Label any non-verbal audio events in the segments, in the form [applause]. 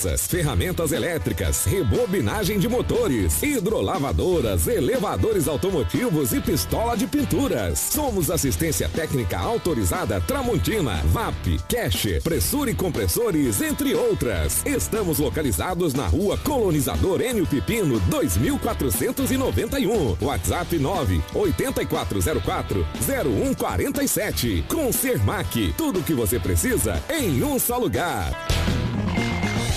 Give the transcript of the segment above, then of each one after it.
Ferramentas elétricas, rebobinagem de motores, hidrolavadoras, elevadores automotivos e pistola de pinturas. Somos assistência técnica autorizada Tramontina, VAP, Cash, Pressura e Compressores, entre outras. Estamos localizados na rua Colonizador Enio Pipino, 2491. WhatsApp 9 8404 0147. Com Sermac, tudo o que você precisa em um só lugar.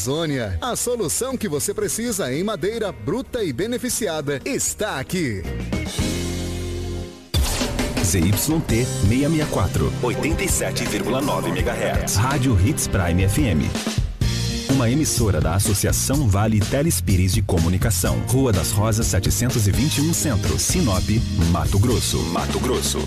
Amazônia. A solução que você precisa em madeira bruta e beneficiada está aqui. ZYT 664, 87,9 MHz. Rádio Hits Prime FM. Uma emissora da Associação Vale Telespires de Comunicação. Rua das Rosas 721 Centro, Sinop, Mato Grosso. Mato Grosso.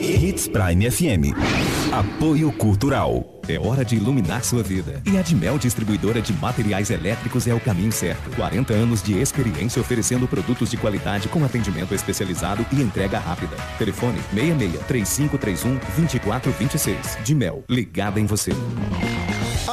Hits Prime FM. Apoio Cultural. É hora de iluminar sua vida. E a Dimel Distribuidora de Materiais Elétricos é o caminho certo. 40 anos de experiência oferecendo produtos de qualidade com atendimento especializado e entrega rápida. Telefone 66 3531 2426. Dimel, ligada em você.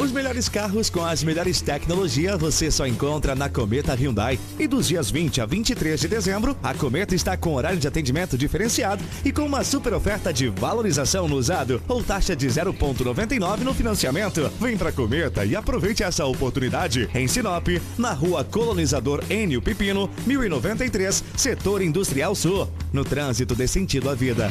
Os melhores carros com as melhores tecnologias você só encontra na Cometa Hyundai. E dos dias 20 a 23 de dezembro, a Cometa está com horário de atendimento diferenciado e com uma super oferta de valorização no usado ou taxa de 0,99 no financiamento. Vem pra Cometa e aproveite essa oportunidade em Sinop, na rua Colonizador Enio Pipino, 1093, Setor Industrial Sul. No trânsito dê sentido à vida.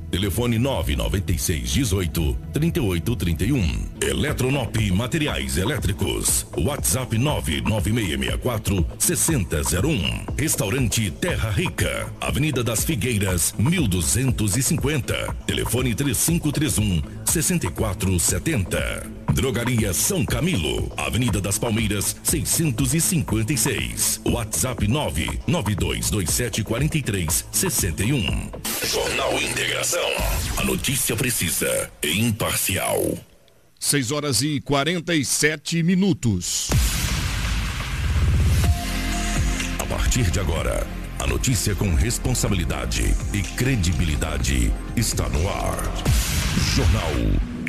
Telefone 996 18 38 31. Eletronop Materiais Elétricos. WhatsApp 99664 6001. Restaurante Terra Rica. Avenida das Figueiras, 1250. Telefone 3531 6470. Drogaria São Camilo, Avenida das Palmeiras, 656. WhatsApp 992274361. Jornal Integração. A notícia precisa e imparcial. 6 horas e 47 minutos. A partir de agora, a notícia com responsabilidade e credibilidade está no ar. Jornal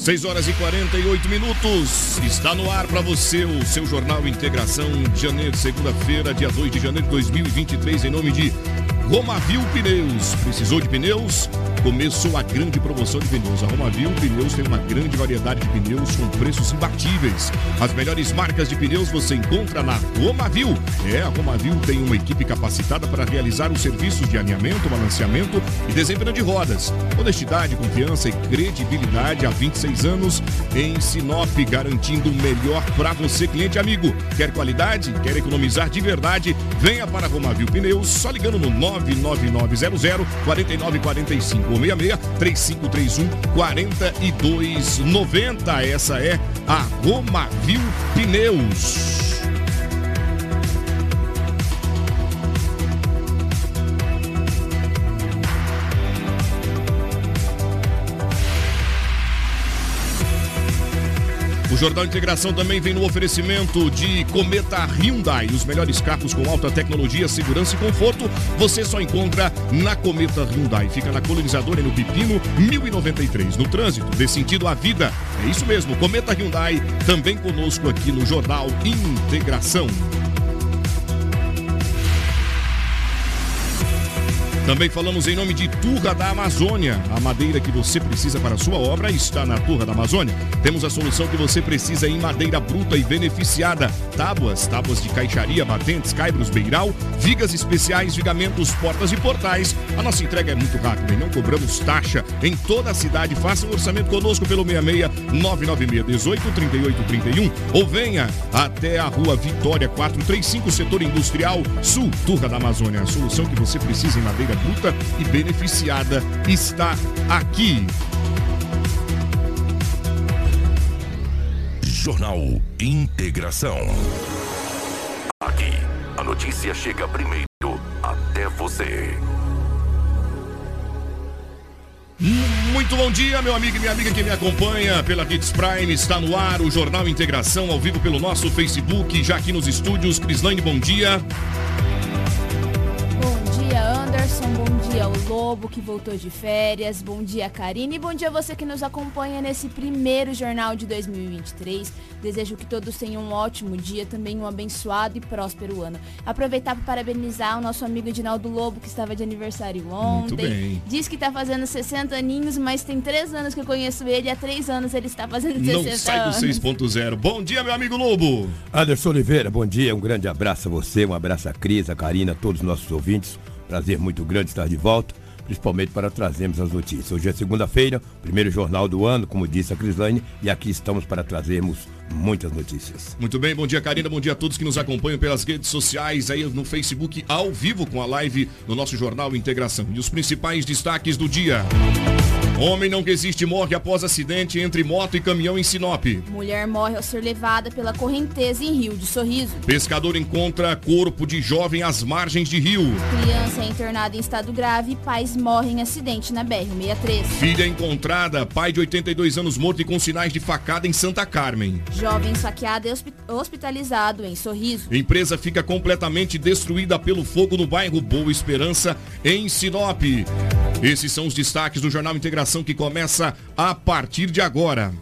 6 horas e 48 minutos. Está no ar para você o seu Jornal Integração de janeiro, segunda-feira, dia 2 de janeiro de 2023, em nome de Romavil Pneus. Precisou de pneus? Começou a grande promoção de pneus. A Romavil Pneus tem uma grande variedade de pneus com preços imbatíveis. As melhores marcas de pneus você encontra na Romavil. É, a Romavil tem uma equipe capacitada para realizar os serviços de alinhamento, balanceamento e desempenho de rodas. Honestidade, confiança e credibilidade há 26 anos em Sinop, garantindo o melhor para você, cliente amigo. Quer qualidade? Quer economizar de verdade? Venha para a Romavil Pneus, só ligando no 9 99900 4945 ou 66 3531 4290. Essa é a Romavil Pneus. O Jornal Integração também vem no oferecimento de Cometa Hyundai. Os melhores carros com alta tecnologia, segurança e conforto você só encontra na Cometa Hyundai. Fica na colonizadora no Pipino 1093. No trânsito, dê sentido à vida. É isso mesmo, Cometa Hyundai também conosco aqui no Jornal Integração. Também falamos em nome de Turra da Amazônia. A madeira que você precisa para a sua obra está na Turra da Amazônia. Temos a solução que você precisa em madeira bruta e beneficiada. Tábuas, tábuas de caixaria, batentes, caibros, beiral, vigas especiais, vigamentos, portas e portais. A nossa entrega é muito rápida e não cobramos taxa em toda a cidade. Faça um orçamento conosco pelo 66 996 18 38 31 ou venha até a rua Vitória 435, setor industrial sul, Turra da Amazônia. A solução que você precisa em madeira bruta e beneficiada está aqui. Jornal Integração. Aqui, a notícia chega primeiro até você. Muito bom dia, meu amigo e minha amiga que me acompanha pela Hits Prime. Está no ar o Jornal Integração ao vivo pelo nosso Facebook, já aqui nos estúdios. Crislane, bom dia. Bom dia, Anderson. Bom dia, o Lobo que voltou de férias. Bom dia, Karine. E bom dia você que nos acompanha nesse primeiro jornal de 2023. Desejo que todos tenham um ótimo dia, também um abençoado e próspero ano. Aproveitar para parabenizar o nosso amigo Edinaldo Lobo, que estava de aniversário ontem. Muito bem. Diz que está fazendo 60 aninhos, mas tem três anos que eu conheço ele. Há três anos ele está fazendo 60 Não sai do anos. 6.0. Bom dia, meu amigo Lobo. Anderson Oliveira, bom dia, um grande abraço a você, um abraço a Cris, a Karina, a todos os nossos ouvintes. Prazer muito grande estar de volta, principalmente para trazermos as notícias. Hoje é segunda-feira, primeiro jornal do ano, como disse a Crislane, e aqui estamos para trazermos muitas notícias. Muito bem, bom dia, Karina. Bom dia a todos que nos acompanham pelas redes sociais, aí no Facebook, ao vivo com a live no nosso Jornal Integração. E os principais destaques do dia. Homem não resiste morre após acidente entre moto e caminhão em Sinop. Mulher morre ao ser levada pela correnteza em Rio de Sorriso. Pescador encontra corpo de jovem às margens de rio. Criança é internada em estado grave e pais morrem em acidente na BR-63. Filha encontrada, pai de 82 anos morto e com sinais de facada em Santa Carmen. Jovem saqueado e hospi- hospitalizado em Sorriso. Empresa fica completamente destruída pelo fogo no bairro Boa Esperança, em Sinop. Esses são os destaques do Jornal Integração que começa a partir de agora.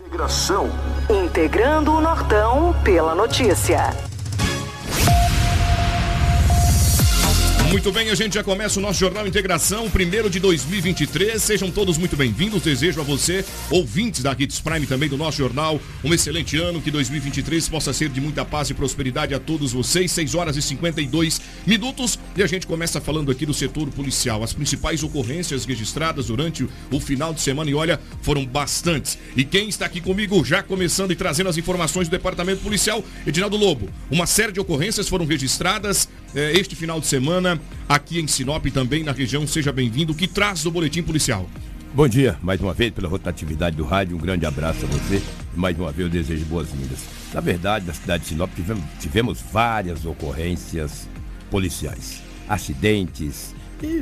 Integração. Integrando o Nortão pela notícia. Muito bem, a gente já começa o nosso Jornal Integração, primeiro de 2023. Sejam todos muito bem-vindos. Desejo a você, ouvintes da Hits Prime também do nosso jornal, um excelente ano, que 2023 possa ser de muita paz e prosperidade a todos vocês. 6 horas e 52 minutos. E a gente começa falando aqui do setor policial. As principais ocorrências registradas durante o final de semana, e olha, foram bastantes. E quem está aqui comigo, já começando e trazendo as informações do Departamento Policial, Edinaldo Lobo. Uma série de ocorrências foram registradas eh, este final de semana aqui em Sinop também na região. Seja bem-vindo. O que traz do boletim policial? Bom dia, mais uma vez, pela rotatividade do rádio. Um grande abraço a você. Mais uma vez eu desejo boas-vindas. Na verdade, na cidade de Sinop tivemos, tivemos várias ocorrências policiais. Acidentes. E,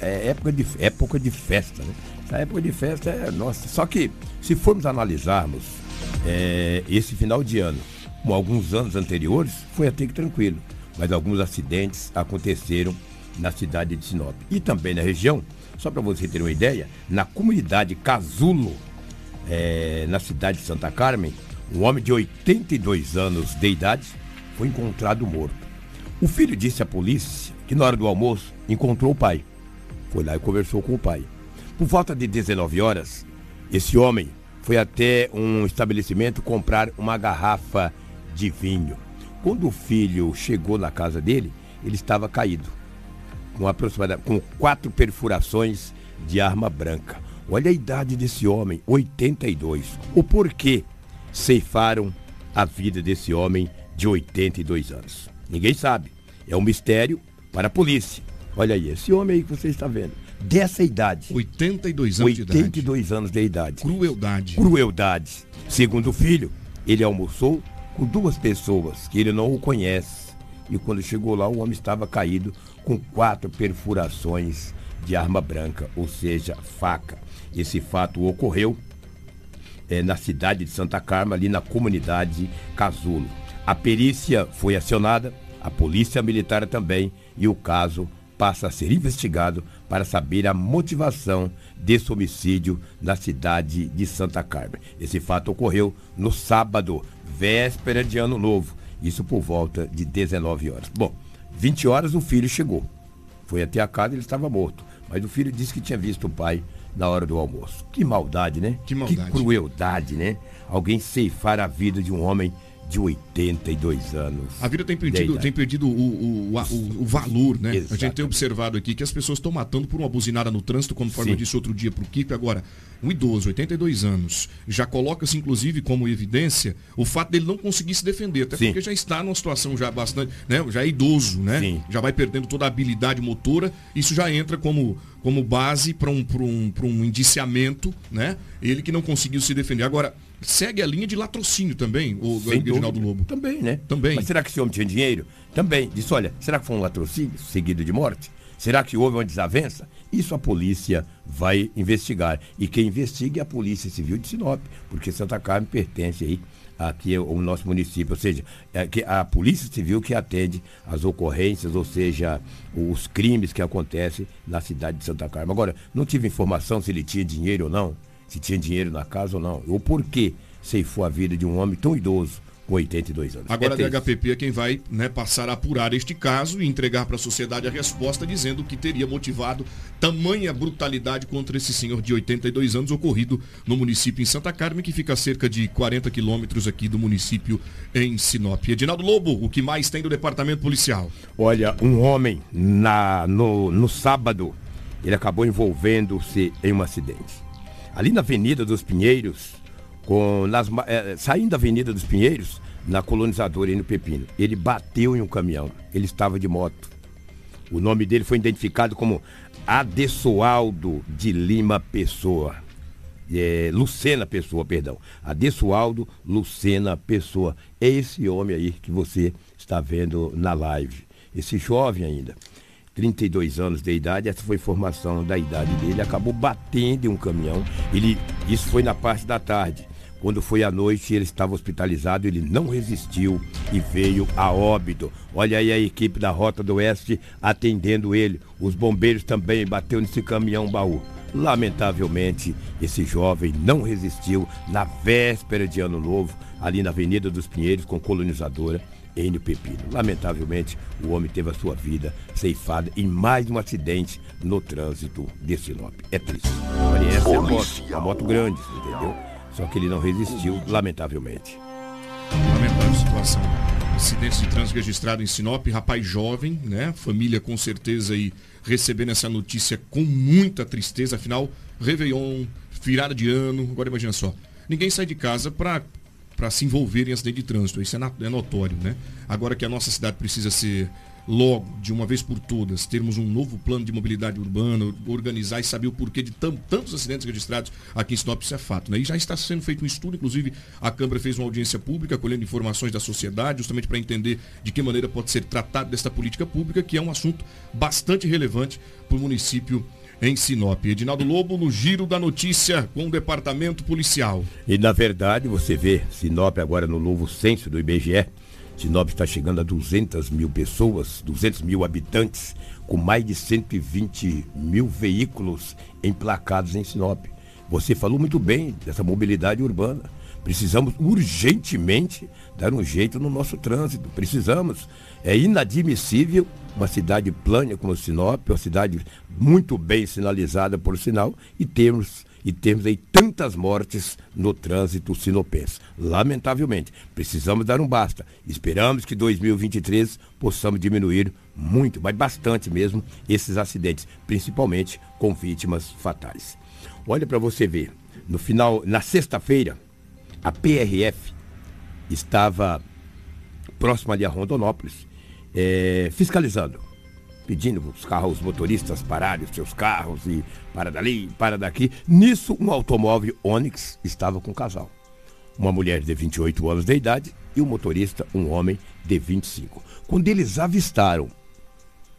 é época de, época de festa, né? Essa época de festa é nossa. Só que, se formos analisarmos é, esse final de ano, como alguns anos anteriores, foi até que tranquilo. Mas alguns acidentes aconteceram na cidade de Sinop. E também na região só para você ter uma ideia, na comunidade Casulo, é, na cidade de Santa Carmen, um homem de 82 anos de idade foi encontrado morto. O filho disse à polícia que na hora do almoço encontrou o pai. Foi lá e conversou com o pai. Por volta de 19 horas, esse homem foi até um estabelecimento comprar uma garrafa de vinho. Quando o filho chegou na casa dele, ele estava caído com aproximadamente com quatro perfurações de arma branca. Olha a idade desse homem, 82. O porquê ceifaram a vida desse homem de 82 anos? Ninguém sabe. É um mistério para a polícia. Olha aí, esse homem aí que você está vendo, dessa idade. 82 anos 82 de anos de idade. Crueldade. Crueldade. Segundo o filho, ele almoçou com duas pessoas que ele não o conhece. E quando chegou lá, o homem estava caído com quatro perfurações de arma branca, ou seja, faca. Esse fato ocorreu é, na cidade de Santa Carma, ali na comunidade Casulo. A perícia foi acionada, a polícia militar também, e o caso passa a ser investigado para saber a motivação desse homicídio na cidade de Santa Carmen. Esse fato ocorreu no sábado, véspera de Ano Novo, isso por volta de 19 horas. Bom, 20 horas o filho chegou. Foi até a casa e ele estava morto. Mas o filho disse que tinha visto o pai na hora do almoço. Que maldade, né? Que maldade. Que crueldade, né? Alguém ceifar a vida de um homem de 82 anos. A vida tem perdido, tem perdido o, o, o, o valor, né? Exatamente. A gente tem observado aqui que as pessoas estão matando por uma buzinada no trânsito, conforme Sim. eu disse outro dia para o Kiko. Agora, um idoso, 82 anos, já coloca-se inclusive como evidência o fato dele não conseguir se defender, até Sim. porque já está numa situação já bastante, né? Já é idoso, né? Sim. Já vai perdendo toda a habilidade motora. Isso já entra como, como base para um, um, um indiciamento, né? Ele que não conseguiu se defender. Agora, segue a linha de latrocínio também, o Reginaldo Lobo. Também, né? Também. Mas será que esse homem tinha dinheiro? Também. Disse, olha, será que foi um latrocínio seguido de morte? Será que houve uma desavença? Isso a polícia vai investigar. E quem investiga é a Polícia Civil de Sinop, porque Santa Carmen pertence aí aqui ao nosso município, ou seja, é a Polícia Civil que atende as ocorrências, ou seja, os crimes que acontecem na cidade de Santa Carmen. Agora, não tive informação se ele tinha dinheiro ou não se tinha dinheiro na casa ou não. Ou por que ceifou a vida de um homem tão idoso com 82 anos. Agora é a DHPP é quem vai né, passar a apurar este caso e entregar para a sociedade a resposta dizendo que teria motivado tamanha brutalidade contra esse senhor de 82 anos ocorrido no município em Santa Carmen, que fica a cerca de 40 quilômetros aqui do município em Sinop. Edinaldo Lobo, o que mais tem do departamento policial? Olha, um homem na, no, no sábado, ele acabou envolvendo-se em um acidente ali na Avenida dos Pinheiros, com, nas, é, saindo da Avenida dos Pinheiros, na colonizadora e no Pepino. Ele bateu em um caminhão. Ele estava de moto. O nome dele foi identificado como Adessoaldo de Lima Pessoa. É, Lucena Pessoa, perdão. Adessoaldo Lucena Pessoa. É esse homem aí que você está vendo na live. Esse jovem ainda. 32 anos de idade, essa foi a informação da idade dele, acabou batendo em um caminhão. Ele, isso foi na parte da tarde. Quando foi à noite, ele estava hospitalizado, ele não resistiu e veio a óbito. Olha aí a equipe da Rota do Oeste atendendo ele. Os bombeiros também bateu nesse caminhão baú. Lamentavelmente, esse jovem não resistiu na véspera de Ano Novo, ali na Avenida dos Pinheiros, com colonizadora Enio Pepino. Lamentavelmente, o homem teve a sua vida ceifada em mais um acidente no trânsito de Sinop. É triste. Olha, essa é a moto, uma moto grande, entendeu? Só que ele não resistiu, lamentavelmente. Lamentável situação. Acidente de trânsito registrado em Sinop, rapaz jovem, né? Família com certeza aí recebendo essa notícia com muita tristeza, afinal, Réveillon, virada de ano, agora imagina só. Ninguém sai de casa para para se envolver em acidente de trânsito. Isso é, é, notório, né? Agora que a nossa cidade precisa ser logo, de uma vez por todas, termos um novo plano de mobilidade urbana, organizar e saber o porquê de tantos acidentes registrados aqui em Sinop, isso é fato. Né? E já está sendo feito um estudo, inclusive a Câmara fez uma audiência pública, colhendo informações da sociedade, justamente para entender de que maneira pode ser tratado desta política pública, que é um assunto bastante relevante para o município em Sinop. Edinaldo Lobo no giro da notícia com o departamento policial. E na verdade você vê Sinop agora no novo censo do IBGE Sinop está chegando a 200 mil pessoas, 200 mil habitantes, com mais de 120 mil veículos emplacados em Sinop. Você falou muito bem dessa mobilidade urbana. Precisamos urgentemente dar um jeito no nosso trânsito. Precisamos. É inadmissível uma cidade plana como Sinop, uma cidade muito bem sinalizada por sinal, e termos e temos aí tantas mortes no trânsito sinopense. Lamentavelmente, precisamos dar um basta. Esperamos que 2023 possamos diminuir muito, mas bastante mesmo, esses acidentes, principalmente com vítimas fatais. Olha para você ver, no final, na sexta-feira, a PRF estava próxima ali a Rondonópolis, é, fiscalizando pedindo os carros, os motoristas pararem os seus carros e para dali, para daqui. Nisso, um automóvel Onix estava com um casal. Uma mulher de 28 anos de idade e o um motorista, um homem de 25. Quando eles avistaram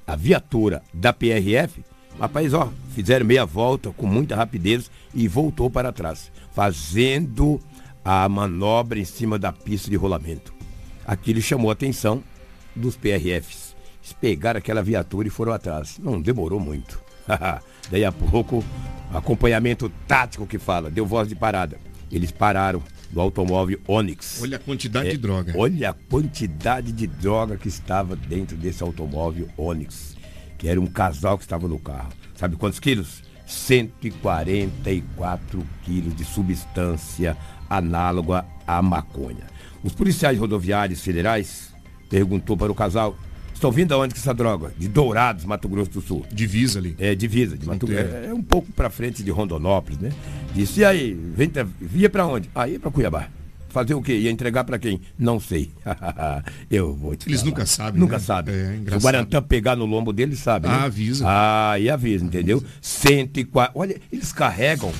a viatura da PRF, rapaz, ó, fizeram meia volta com muita rapidez e voltou para trás, fazendo a manobra em cima da pista de rolamento. Aquilo chamou a atenção dos PRFs pegaram aquela viatura e foram atrás. Não demorou muito. [laughs] Daí a pouco, acompanhamento tático que fala, deu voz de parada. Eles pararam no automóvel Onix. Olha a quantidade é, de droga. Olha a quantidade de droga que estava dentro desse automóvel Onix. Que era um casal que estava no carro. Sabe quantos quilos? 144 quilos de substância análoga à maconha. Os policiais rodoviários federais perguntou para o casal Estão vindo aonde com essa droga? De Dourados, Mato Grosso do Sul. Divisa ali. É, divisa. De Mato Grosso. É, é, um pouco para frente de Rondonópolis, né? Disse, e aí, vem, via para onde? Aí ah, para Cuiabá. Fazer o quê? Ia entregar para quem? Não sei. [laughs] eu vou te Eles falar. nunca sabem. Nunca né? sabem. É, Se o Guarantã pegar no lombo dele, sabe. Né? Ah, avisa. Ah, e avisa, entendeu? Avisa. 104. Olha, eles carregam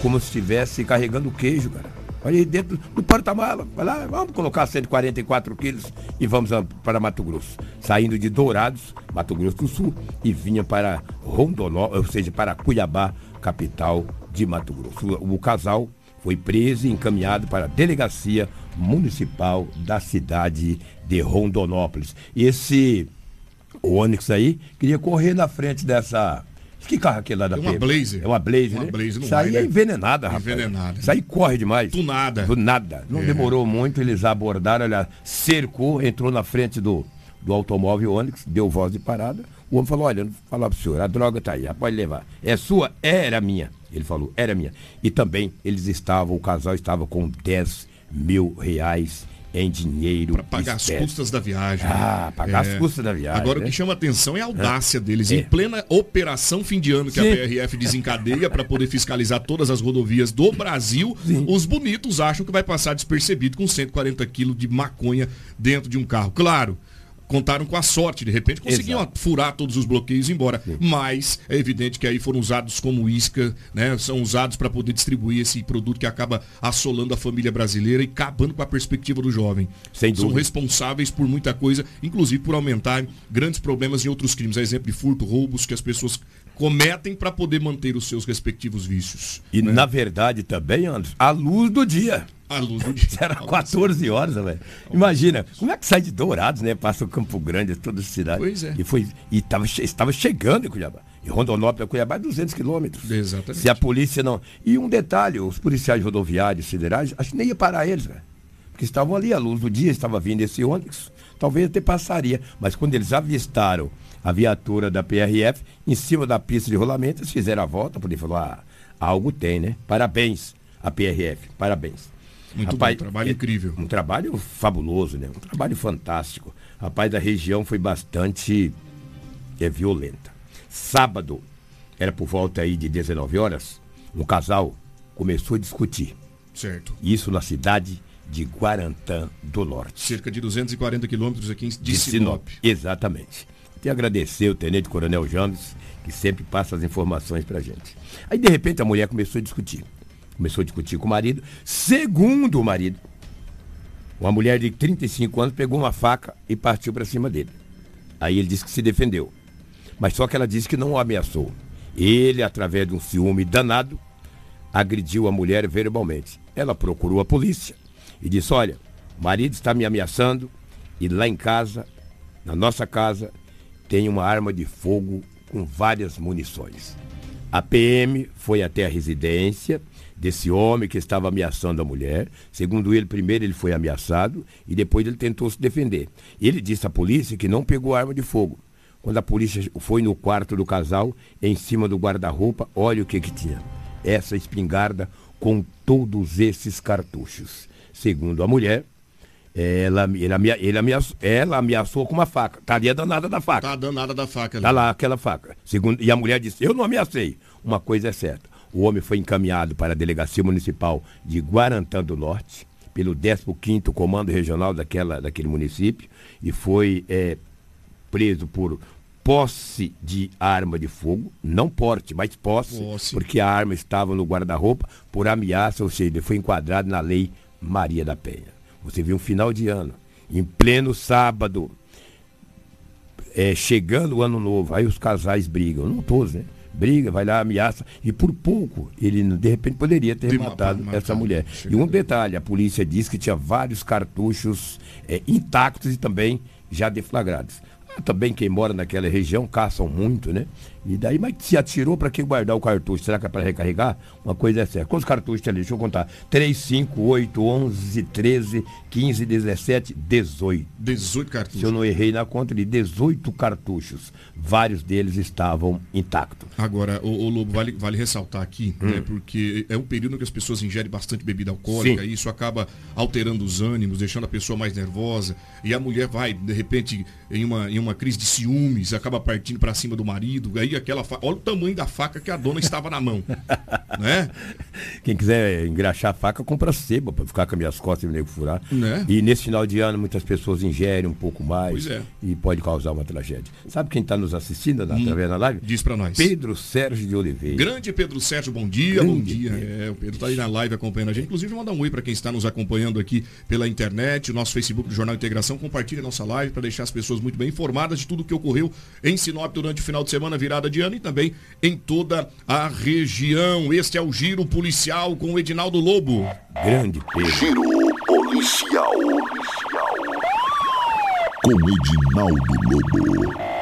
como se estivesse carregando queijo, cara. Aí dentro do porta-mala. Vai lá, vamos colocar 144 quilos e vamos para Mato Grosso. Saindo de Dourados, Mato Grosso do Sul, e vinha para Rondonó, ou seja, para Cuiabá, capital de Mato Grosso. O, o casal foi preso e encaminhado para a delegacia municipal da cidade de Rondonópolis. Esse Onix aí queria correr na frente dessa que carro é aquele lá da É uma Blazer. É uma Blazer, uma né? Blazer Isso aí é né? envenenada, rapaz. Envenenada. Isso aí corre demais. Do nada. Do nada. Não É. demorou muito, eles abordaram, olha, cercou, entrou na frente do, do automóvel Onix, deu voz de parada. O homem falou, olha, vou falar pro senhor, a droga tá aí, pode levar. É sua? Era minha. Ele falou, era minha. E também eles estavam, o casal estava com 10 mil reais em dinheiro. Para pagar espécie. as custas da viagem. Ah, né? pagar É. as custas da viagem. Agora, né? o que chama atenção é a audácia deles. É. Em plena operação fim de ano que Sim. a PRF desencadeia para poder fiscalizar todas as rodovias do Brasil, os bonitos acham que vai passar despercebido com 140 quilos de maconha dentro de um carro. Claro. Contaram com a sorte, de repente conseguiam Exato. furar todos os bloqueios e ir embora. Mas é evidente que aí foram usados como isca, né? São usados para poder distribuir esse produto que acaba assolando a família brasileira e acabando com a perspectiva do jovem. Sem São dúvida. responsáveis por muita coisa, inclusive por aumentar grandes problemas em outros crimes. A exemplo de furto, roubos que as pessoas cometem para poder manter os seus respectivos vícios. E na verdade também, Anderson, a luz do dia. A luz do [laughs] dia. Era 14 horas, velho. Imagina, como é que sai de Dourados, né? Passa o Campo Grande, toda a cidade. Pois é. E, foi, e tava, estava chegando em Cuiabá. E Rondonópolis a Cuiabá é 200 quilômetros. Exatamente. Se a polícia não... E um detalhe, os policiais rodoviários federais, acho que nem ia parar eles, velho. Porque estavam ali, a luz do dia, estava vindo esse ônibus. Talvez até passaria. Mas quando eles avistaram a viatura da PRF em cima da pista de rolamento, eles fizeram a volta, porque falou, ah, algo tem, né? Parabéns a PRF, parabéns. Muito bom, trabalho é- incrível. Um trabalho fabuloso, né? Um trabalho fantástico. Rapaz, a região foi bastante é, violenta. Sábado, era por volta aí de 19 horas, um casal começou a discutir. Certo. Isso na cidade de Guarantã do Norte. Cerca de 240 quilômetros aqui de, de Sinop. Exatamente. Tem que agradecer o Tenente Coronel James, que sempre passa as informações pra gente. Aí, de repente, a mulher começou a discutir. Começou a discutir com o marido. Segundo o marido, uma mulher de 35 anos pegou uma faca e partiu para cima dele. Aí ele disse que se defendeu. Mas só que ela disse que não o ameaçou. Ele, através de um ciúme danado, agrediu a mulher verbalmente. Ela procurou a polícia e disse: Olha, o marido está me ameaçando e lá em casa, na nossa casa, tem uma arma de fogo com várias munições. A PM foi até a residência desse homem que estava ameaçando a mulher. Segundo ele, primeiro ele foi ameaçado e depois ele tentou se defender. Ele disse à polícia que não pegou arma de fogo. Quando a polícia foi no quarto do casal, em cima do guarda-roupa, olha o que que tinha. Essa espingarda com todos esses cartuchos. Segundo a mulher, ela, ele, ele ameaçou, ela ameaçou com uma faca. Tá ali a danada da faca. Tá a danada da faca. Ali. Tá lá aquela faca. Segundo, e a mulher disse, eu não ameacei. Uma coisa é certa. O homem foi encaminhado para a Delegacia Municipal de Guarantã do Norte, pelo 15º Comando Regional daquela, daquele município, e foi é, preso por posse de arma de fogo, não porte, mas posse, posse. porque a arma estava no guarda-roupa por ameaça, ou seja, ele foi enquadrado na lei Maria da Penha. Você viu um final de ano, em pleno sábado, é, chegando o ano novo, aí os casais brigam, não todos, né? Briga, vai lá, ameaça, e por pouco ele de repente poderia ter de matado, matado essa mulher. E um detalhe, a polícia disse que tinha vários cartuchos é, intactos e também já deflagrados. Também quem mora naquela região caçam muito, né? E daí, mas se atirou para que guardar o cartucho? Será que é para recarregar? Uma coisa é certa. Quantos cartuchos tem ali? Deixa eu contar. 3, 5, 8, 11, 13, 15, 17, 18. 18 cartuchos. Se eu não errei na conta, de 18 cartuchos. Vários deles estavam intactos. Agora, o, o Lobo, vale, vale ressaltar aqui, hum. né? Porque é um período que as pessoas ingerem bastante bebida alcoólica Sim. e isso acaba alterando os ânimos, deixando a pessoa mais nervosa. E a mulher vai, de repente, em uma, em uma crise de ciúmes, acaba partindo para cima do marido. Aí aquela faca. Olha o tamanho da faca que a dona estava na mão. [laughs] né? Quem quiser engraxar a faca, compra seba para ficar com as minhas costas e o nego furar. Né? E nesse final de ano, muitas pessoas ingerem um pouco mais é. e pode causar uma tragédia. Sabe quem está nos assistindo na, hum, através da live? Diz para nós. Pedro Sérgio de Oliveira. Grande Pedro Sérgio, bom dia, Grande bom dia. É, o Pedro está aí na live acompanhando a gente. Inclusive, mandar um oi para quem está nos acompanhando aqui pela internet, o nosso Facebook do Jornal Integração. Compartilhe a nossa live para deixar as pessoas muito bem informadas de tudo o que ocorreu em Sinop durante o final de semana, virada de ano e também em toda a região. Este é o Giro Policial com o Edinaldo Lobo. Grande Pedro. Giro Policial. Com Edinaldo Lobo.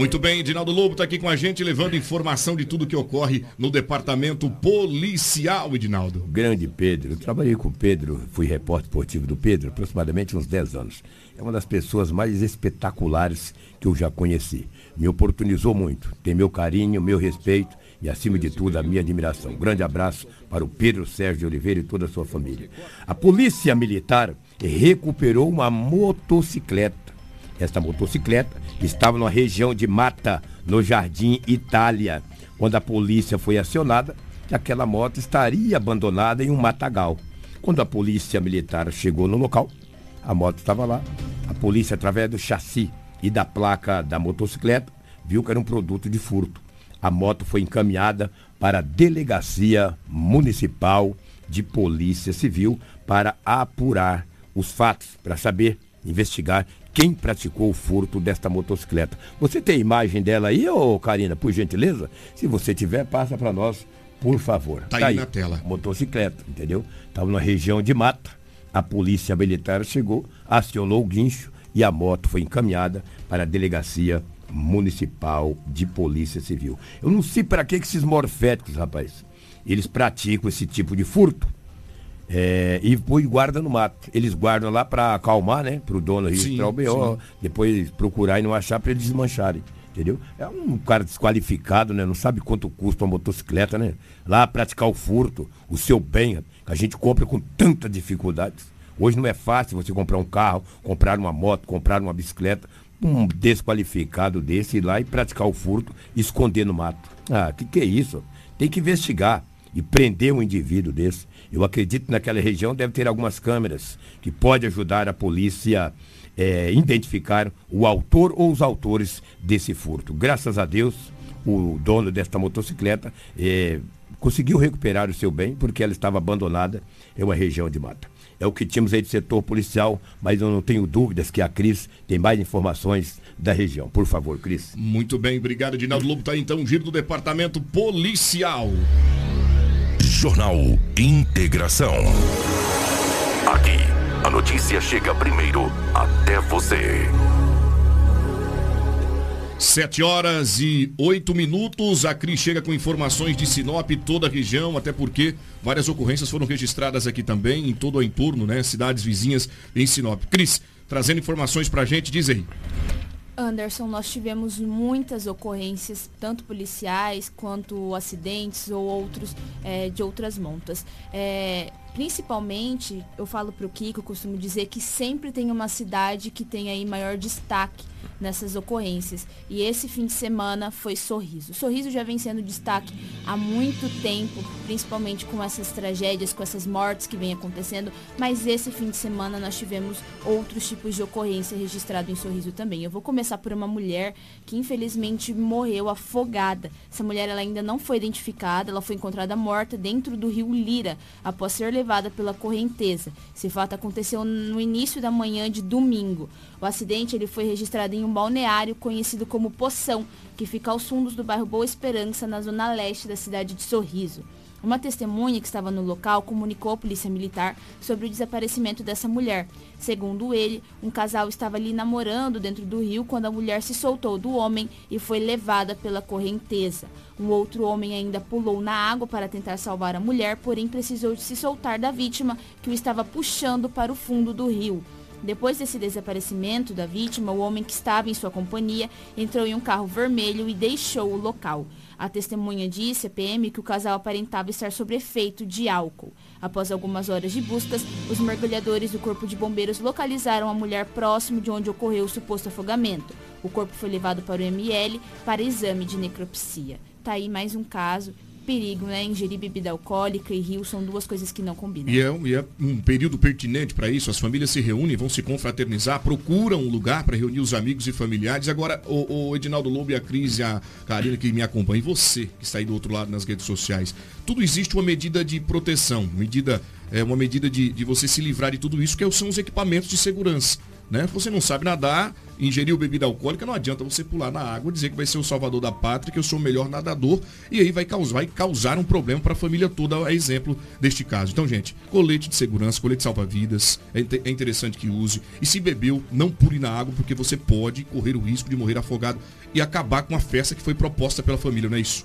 Muito bem, Edinaldo Lobo está aqui com a gente, levando informação de tudo que ocorre no departamento policial, Edinaldo. Grande Pedro. Eu trabalhei com o Pedro, fui repórter esportivo do Pedro, aproximadamente uns 10 anos. É uma das pessoas mais espetaculares que eu já conheci. Me oportunizou muito. Tem meu carinho, meu respeito e, acima de tudo, a minha admiração. Um grande abraço para o Pedro Sérgio Oliveira e toda a sua família. A Polícia Militar recuperou uma motocicleta. Esta motocicleta estava numa região de mata, no Jardim Itália. Quando a polícia foi acionada, aquela moto estaria abandonada em um matagal. Quando a polícia militar chegou no local, a moto estava lá. A polícia, através do chassi e da placa da motocicleta, viu que era um produto de furto. A moto foi encaminhada para a Delegacia Municipal de Polícia Civil para apurar os fatos, para saber, investigar quem praticou o furto desta motocicleta. Você tem imagem dela aí, ô Karina, por gentileza? Se você tiver, passa para nós, por favor. Tá, tá aí, aí na tela. Motocicleta, entendeu? Estava numa região de mata. A polícia militar chegou, acionou o guincho e a moto foi encaminhada para a delegacia municipal de polícia civil. Eu não sei para que esses morféticos, rapaz, eles praticam esse tipo de furto. É, e põe guarda no mato. Eles guardam lá para acalmar, né? Para o dono registrar o BO, depois procurar e não achar para eles desmancharem. Entendeu? É um cara desqualificado, né? Não sabe quanto custa uma motocicleta, né? Lá praticar o furto, o seu bem, que a gente compra com tanta dificuldade. Hoje não é fácil você comprar um carro, comprar uma moto, comprar uma bicicleta. Um desqualificado desse ir lá e praticar o furto, esconder no mato. Ah, que que é isso? Tem que investigar. E prender um indivíduo desse. Eu acredito que naquela região deve ter algumas câmeras que pode ajudar a polícia é, identificar o autor ou os autores desse furto. Graças a Deus, o dono desta motocicleta é, conseguiu recuperar o seu bem porque ela estava abandonada em uma região de mata. É o que tínhamos aí de setor policial, mas eu não tenho dúvidas que a Cris tem mais informações da região. Por favor, Cris. Muito bem, obrigado, Edinaldo Lobo. Tá aí, então, giro do departamento policial. Jornal Integração. Aqui, a notícia chega primeiro até você. Sete horas e oito minutos. A Cris chega com informações de Sinop, toda a região, até porque várias ocorrências foram registradas aqui também, em todo o entorno, né? Cidades vizinhas em Sinop. Cris, trazendo informações pra gente, diz aí. Anderson, nós tivemos muitas ocorrências, tanto policiais quanto acidentes ou outros é, de outras montas. É, principalmente, eu falo para o Kiko, eu costumo dizer que sempre tem uma cidade que tem aí maior destaque nessas ocorrências. E esse fim de semana foi Sorriso. Sorriso já vem sendo destaque há muito tempo, principalmente com essas tragédias, com essas mortes que vem acontecendo, mas esse fim de semana nós tivemos outros tipos de ocorrência registrado em Sorriso também. Eu vou começar por uma mulher que infelizmente morreu afogada. Essa mulher ela ainda não foi identificada, ela foi encontrada morta dentro do rio Lira após ser levada pela correnteza. Esse fato aconteceu no início da manhã de domingo. O acidente ele foi registrado em um balneário conhecido como Poção, que fica aos fundos do bairro Boa Esperança, na zona leste da cidade de Sorriso. Uma testemunha que estava no local comunicou à polícia militar sobre o desaparecimento dessa mulher. Segundo ele, um casal estava ali namorando dentro do rio quando a mulher se soltou do homem e foi levada pela correnteza. Um outro homem ainda pulou na água para tentar salvar a mulher, porém precisou se soltar da vítima, que o estava puxando para o fundo do rio. Depois desse desaparecimento da vítima, o homem que estava em sua companhia entrou em um carro vermelho e deixou o local. A testemunha disse à PM que o casal aparentava estar sob efeito de álcool. Após algumas horas de buscas, os mergulhadores do Corpo de Bombeiros localizaram a mulher próximo de onde ocorreu o suposto afogamento. O corpo foi levado para o ML para exame de necropsia. Tá aí mais um caso perigo, né? Ingerir bebida alcoólica e rio são duas coisas que não combinam. E é, e é um período pertinente para isso. As famílias se reúnem, vão se confraternizar, procuram um lugar para reunir os amigos e familiares. Agora, o, o, Edinaldo Lobo e a Cris e a Karina que me acompanham, e você que está aí do outro lado nas redes sociais, tudo existe uma medida de proteção, medida, é, uma medida de, de você se livrar de tudo isso, que são os equipamentos de segurança. Né? Você não sabe nadar, ingeriu bebida alcoólica, não adianta você pular na água e dizer que vai ser o salvador da pátria, que eu sou o melhor nadador, e aí vai causar, vai causar um problema para a família toda, a exemplo deste caso. Então, gente, colete de segurança, colete salva-vidas, é, é interessante que use. E se bebeu, não pule na água, porque você pode correr o risco de morrer afogado e acabar com a festa que foi proposta pela família, não é isso?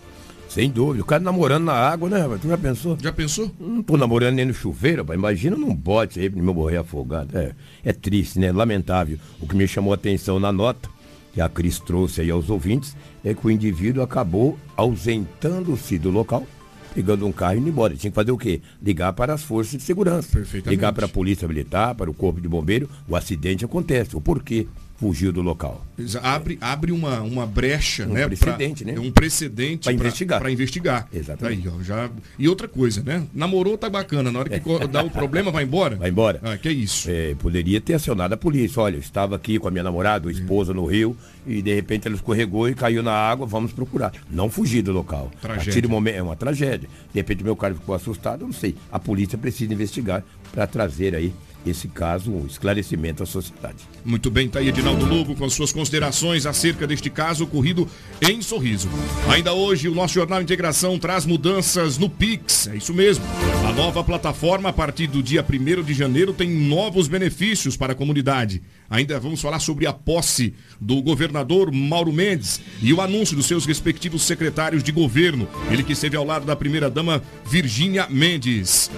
Sem dúvida. O cara namorando na água, né, rapaz? Tu já pensou? Já pensou? Não tô namorando nem no chuveiro, rapaz. Imagina num bote aí pra meu morrer afogado. É, é triste, né? Lamentável. O que me chamou a atenção na nota, que a Cris trouxe aí aos ouvintes, é que o indivíduo acabou ausentando-se do local, pegando um carro e indo embora. Tinha que fazer o quê? Ligar para as forças de segurança. Ligar para a polícia militar, para o corpo de bombeiro. O acidente acontece. O porquê? Fugiu do local. Abre, abre uma, uma brecha, um né? Precedente, pra, né? Um precedente para investigar. Para investigar. Exatamente. Aí, ó, já... E outra coisa, né? Namorou tá bacana, na hora que é. dá o problema, vai embora? Vai embora. Ah, que é isso. É, poderia ter acionado a polícia. Olha, eu estava aqui com a minha namorada, a esposa no rio, e de repente ela escorregou e caiu na água, vamos procurar. Não fugir do local. Tragédia. Momento, é uma tragédia. De repente meu cara ficou assustado, eu não sei. A polícia precisa investigar para trazer aí esse caso, um esclarecimento à sociedade. Muito bem, tá aí Edinaldo Lobo com suas considerações acerca deste caso ocorrido em Sorriso. Ainda hoje, o nosso Jornal Integração traz mudanças no Pix, é isso mesmo. A nova plataforma, a partir do dia 1 de janeiro, tem novos benefícios para a comunidade. Ainda vamos falar sobre a posse do governador Mauro Mendes e o anúncio dos seus respectivos secretários de governo. Ele que esteve ao lado da primeira-dama Virgínia Mendes.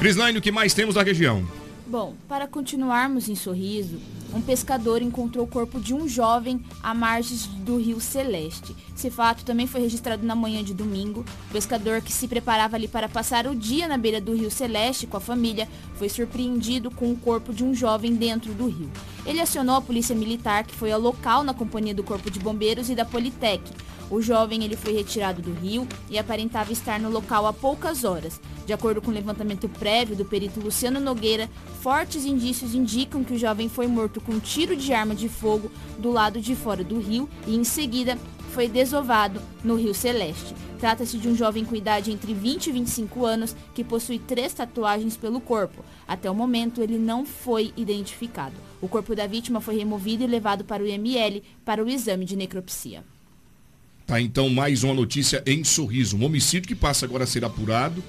Crislaine, o que mais temos na região? Bom, para continuarmos em Sorriso, um pescador encontrou o corpo de um jovem à margem do rio Celeste. Esse fato também foi registrado na manhã de domingo. O pescador que se preparava ali para passar o dia na beira do rio Celeste com a família foi surpreendido com o corpo de um jovem dentro do rio. Ele acionou a polícia militar que foi ao local na companhia do Corpo de Bombeiros e da Politec. O jovem ele foi retirado do rio e aparentava estar no local há poucas horas. De acordo com o levantamento prévio do perito Luciano Nogueira, fortes indícios indicam que o jovem foi morto com um tiro de arma de fogo do lado de fora do rio e em seguida foi desovado no Rio Celeste. Trata-se de um jovem com idade entre 20 e 25 anos que possui três tatuagens pelo corpo. Até o momento, ele não foi identificado. O corpo da vítima foi removido e levado para o IML para o exame de necropsia. Tá, então mais uma notícia em Sorriso. Um homicídio que passa agora a ser apurado.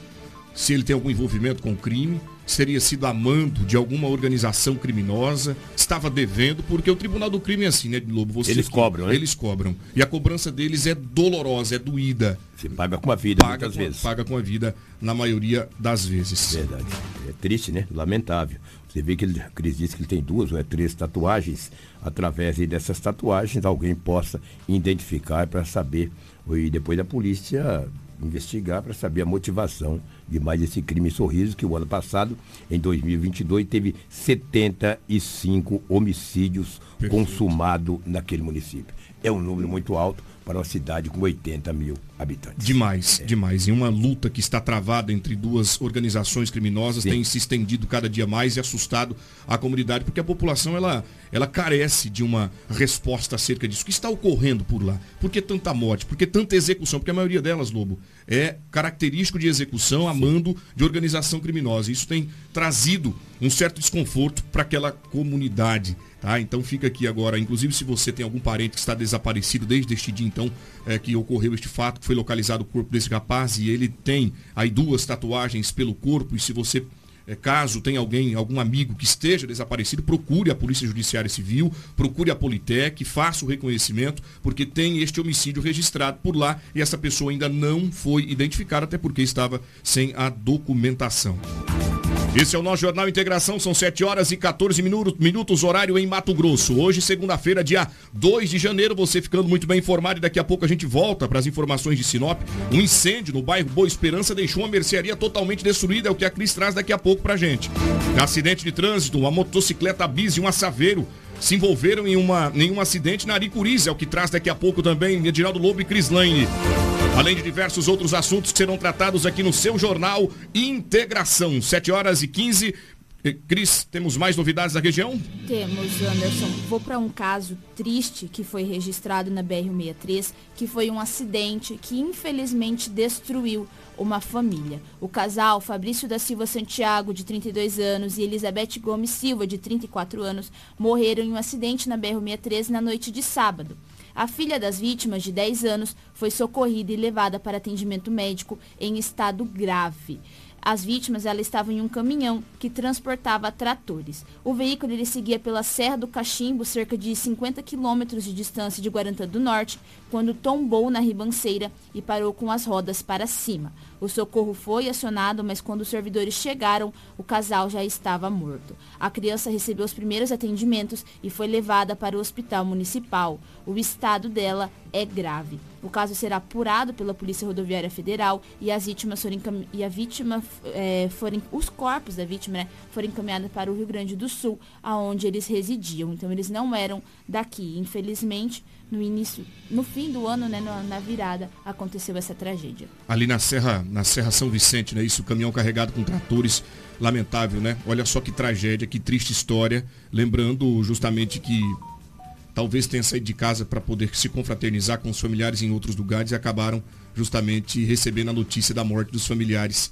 Se ele tem algum envolvimento com o crime, seria sido amando de alguma organização criminosa, estava devendo, porque o Tribunal do Crime é assim, né, Lobo? Você eles que, cobram, né? Eles cobram. E a cobrança deles é dolorosa, é doída. Você paga com a vida paga muitas com, vezes. Paga com a vida na maioria das vezes. Verdade. É triste, né? Lamentável. Você vê que ele, Cris disse que ele tem duas ou é três tatuagens. Através dessas tatuagens, alguém possa identificar para saber. E depois da polícia investigar para saber a motivação de mais esse crime sorriso, que o ano passado, em 2022, teve 75 homicídios consumados naquele município. É um número muito alto para uma cidade com 80 mil habitantes. Demais, é. demais. E uma luta que está travada entre duas organizações criminosas Sim. tem se estendido cada dia mais e assustado a comunidade, porque a população ela, ela carece de uma resposta acerca disso. O que está ocorrendo por lá? Por que tanta morte? Por que tanta execução? Porque a maioria delas, Lobo, é característico de execução a mando de organização criminosa. Isso tem trazido um certo desconforto para aquela comunidade. Tá? Então fica aqui agora, inclusive se você tem algum parente que está desaparecido desde este dia então é, que ocorreu este fato, que foi localizado o corpo desse rapaz e ele tem aí duas tatuagens pelo corpo e se você é, caso tenha alguém, algum amigo que esteja desaparecido, procure a Polícia Judiciária Civil, procure a Politec, faça o reconhecimento, porque tem este homicídio registrado por lá e essa pessoa ainda não foi identificada, até porque estava sem a documentação. Esse é o nosso Jornal Integração, são 7 horas e 14 minutos, horário em Mato Grosso. Hoje, segunda-feira, dia 2 de janeiro, você ficando muito bem informado e daqui a pouco a gente volta para as informações de Sinop. Um incêndio no bairro Boa Esperança deixou uma mercearia totalmente destruída, é o que a Cris traz daqui a pouco pra gente. Acidente de trânsito, uma motocicleta bis e um assaveiro se envolveram em, uma, em um acidente na Aricuriz, é o que traz daqui a pouco também Edinaldo Lobo e Cris Lane. Além de diversos outros assuntos que serão tratados aqui no seu jornal Integração. 7 horas e 15 eh, Cris, temos mais novidades da região? Temos, Anderson. Vou para um caso triste que foi registrado na BR-163, que foi um acidente que infelizmente destruiu uma família. O casal Fabrício da Silva Santiago, de 32 anos, e Elizabeth Gomes Silva, de 34 anos, morreram em um acidente na BR-163 na noite de sábado. A filha das vítimas, de 10 anos, foi socorrida e levada para atendimento médico em estado grave. As vítimas ela estavam em um caminhão que transportava tratores. O veículo ele seguia pela Serra do Cachimbo, cerca de 50 quilômetros de distância de Guarantã do Norte, quando tombou na ribanceira e parou com as rodas para cima. O socorro foi acionado, mas quando os servidores chegaram, o casal já estava morto. A criança recebeu os primeiros atendimentos e foi levada para o hospital municipal. O estado dela é grave. O caso será apurado pela Polícia Rodoviária Federal e as vítimas foram e a vítima é, foram os corpos da vítima né, foram encaminhados para o Rio Grande do Sul, aonde eles residiam. Então eles não eram daqui. Infelizmente, no início, no fim do ano, né, na virada, aconteceu essa tragédia. Ali na Serra, na Serra São Vicente, né? Isso, caminhão carregado com tratores, lamentável, né? Olha só que tragédia, que triste história, lembrando justamente que talvez tenha saído de casa para poder se confraternizar com os familiares em outros lugares e acabaram justamente recebendo a notícia da morte dos familiares.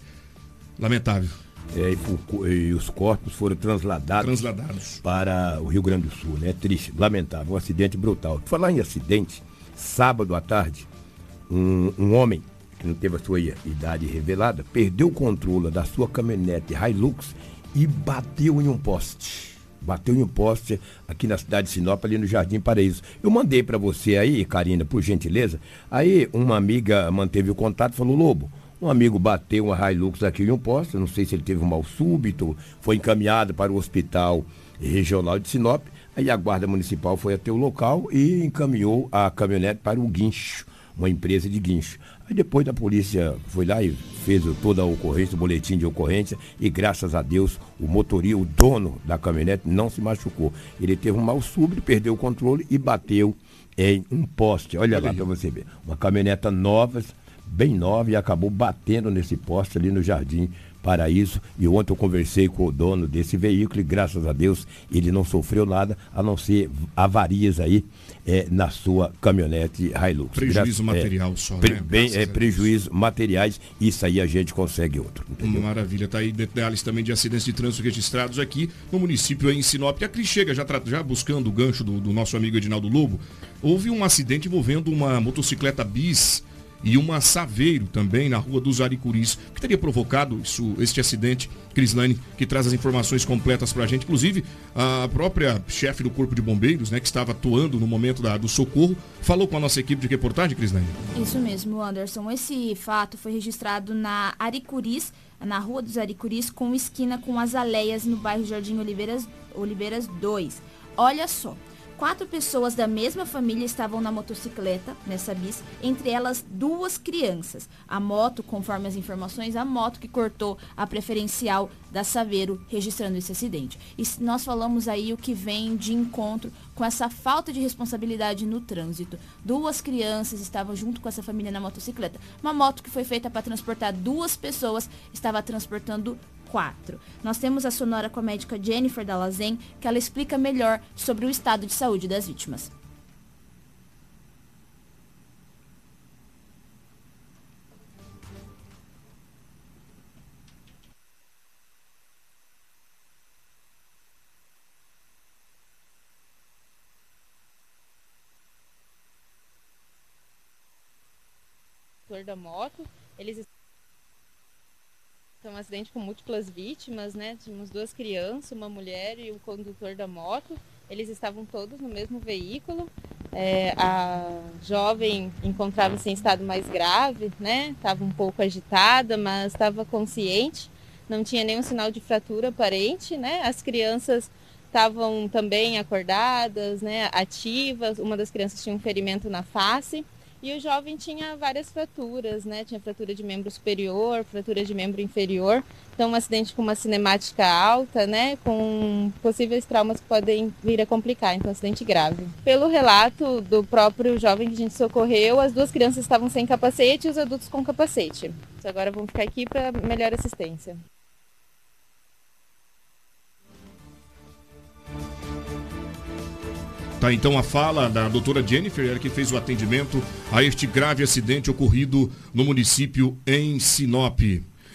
Lamentável. É, e, e, os corpos foram transladados, transladados, para o Rio Grande do Sul, né? Triste, lamentável, um acidente brutal. Falar em acidente, sábado à tarde, um, um homem que não teve a sua idade revelada, perdeu o controle da sua caminhonete Hilux e bateu em um poste. Bateu em um poste aqui na cidade de Sinop, ali no Jardim Paraíso. Eu mandei para você aí, Karina, por gentileza. Aí uma amiga manteve o contato e falou, Lobo, um amigo bateu uma Hilux aqui em um posto, não sei se ele teve um mal súbito, foi encaminhado para o hospital regional de Sinop. Aí a guarda municipal foi até o local e encaminhou a caminhonete para o guincho, uma empresa de guincho. Aí depois a polícia foi lá e fez toda a ocorrência, o boletim de ocorrência, e graças a Deus o motorista, o dono da caminhonete, não se machucou. Ele teve um mal súbito, perdeu o controle e bateu em um poste. Olha lá para você ver. Uma caminhoneta nova, bem nova, e acabou batendo nesse poste ali no jardim Paraíso. E ontem eu conversei com o dono desse veículo e graças a Deus ele não sofreu nada, a não ser avarias aí é, na sua caminhonete Hilux. Prejuízo Gra material é, só, pre né? Bem, é, prejuízo materiais, isso aí a gente consegue outro. Entendeu? Maravilha, tá aí detalhes também de acidentes de trânsito registrados aqui no município em Sinop. E a Cris chega já, já buscando o gancho do, do nosso amigo Edinaldo Lobo. Houve um acidente envolvendo uma motocicleta bis e uma Saveiro também na rua dos Aricuris. Que teria provocado isso, este acidente? Crislane, que traz as informações completas para a gente. Inclusive, a própria chefe do Corpo de Bombeiros, né, que estava atuando no momento da, do socorro, falou com a nossa equipe de reportagem, Crislane. Isso mesmo, Anderson. Esse fato foi registrado na Aricuris, na rua dos Aricuris, com esquina com Azaleias, no bairro Jardim Oliveiras, Oliveiras 2. Olha só. Quatro pessoas da mesma família estavam na motocicleta, nessa bis, entre elas duas crianças. A moto, conforme as informações, a moto que cortou a preferencial da Saveiro, registrando esse acidente. E nós falamos aí o que vem de encontro com essa falta de responsabilidade no trânsito. Duas crianças estavam junto com essa família na motocicleta. Uma moto que foi feita para transportar duas pessoas estava transportando 4. Nós temos a sonora com a médica Jennifer Dalazen, que ela explica melhor sobre o estado de saúde das vítimas. da moto, eles foi um acidente com múltiplas vítimas, né? Tínhamos duas crianças, uma mulher e o condutor da moto. Eles estavam todos no mesmo veículo. É, a jovem encontrava-se em estado mais grave, né? Estava um pouco agitada, mas estava consciente. Não tinha nenhum sinal de fratura aparente, né? As crianças estavam também acordadas, né? Ativas. Uma das crianças tinha um ferimento na face. E o jovem tinha várias fraturas, né? Tinha fratura de membro superior, fratura de membro inferior. Então, um acidente com uma cinemática alta, né? Com possíveis traumas que podem vir a complicar. Então, um acidente grave. Pelo relato do próprio jovem que a gente socorreu, as duas crianças estavam sem capacete e os adultos com capacete. Agora vamos ficar aqui para melhor assistência. Tá então a fala da doutora Jennifer, ela que fez o atendimento a este grave acidente ocorrido no município em Sinop.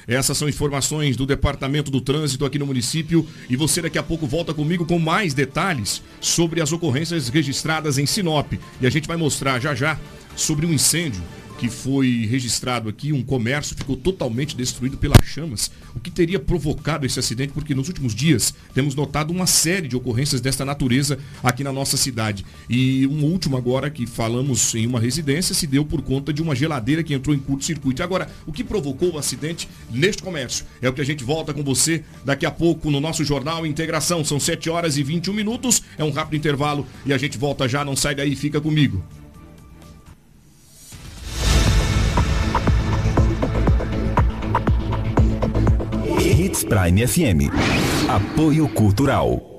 Essas são informações do Departamento do Trânsito aqui no município e você daqui a pouco volta comigo com mais detalhes sobre as ocorrências registradas em Sinop. E a gente vai mostrar já já sobre um incêndio que foi registrado aqui, um comércio ficou totalmente destruído pelas chamas. O que teria provocado esse acidente? Porque nos últimos dias temos notado uma série de ocorrências desta natureza aqui na nossa cidade. E um último agora que falamos em uma residência se deu por conta de uma geladeira que entrou em curto-circuito. Agora, o que provocou o acidente neste comércio? É o que a gente volta com você daqui a pouco no nosso jornal Integração. São 7 horas e 21 minutos. É um rápido intervalo e a gente volta já. Não sai daí, fica comigo. Hits Prime FM. Apoio Cultural.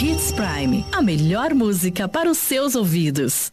Hits Prime, a melhor música para os seus ouvidos.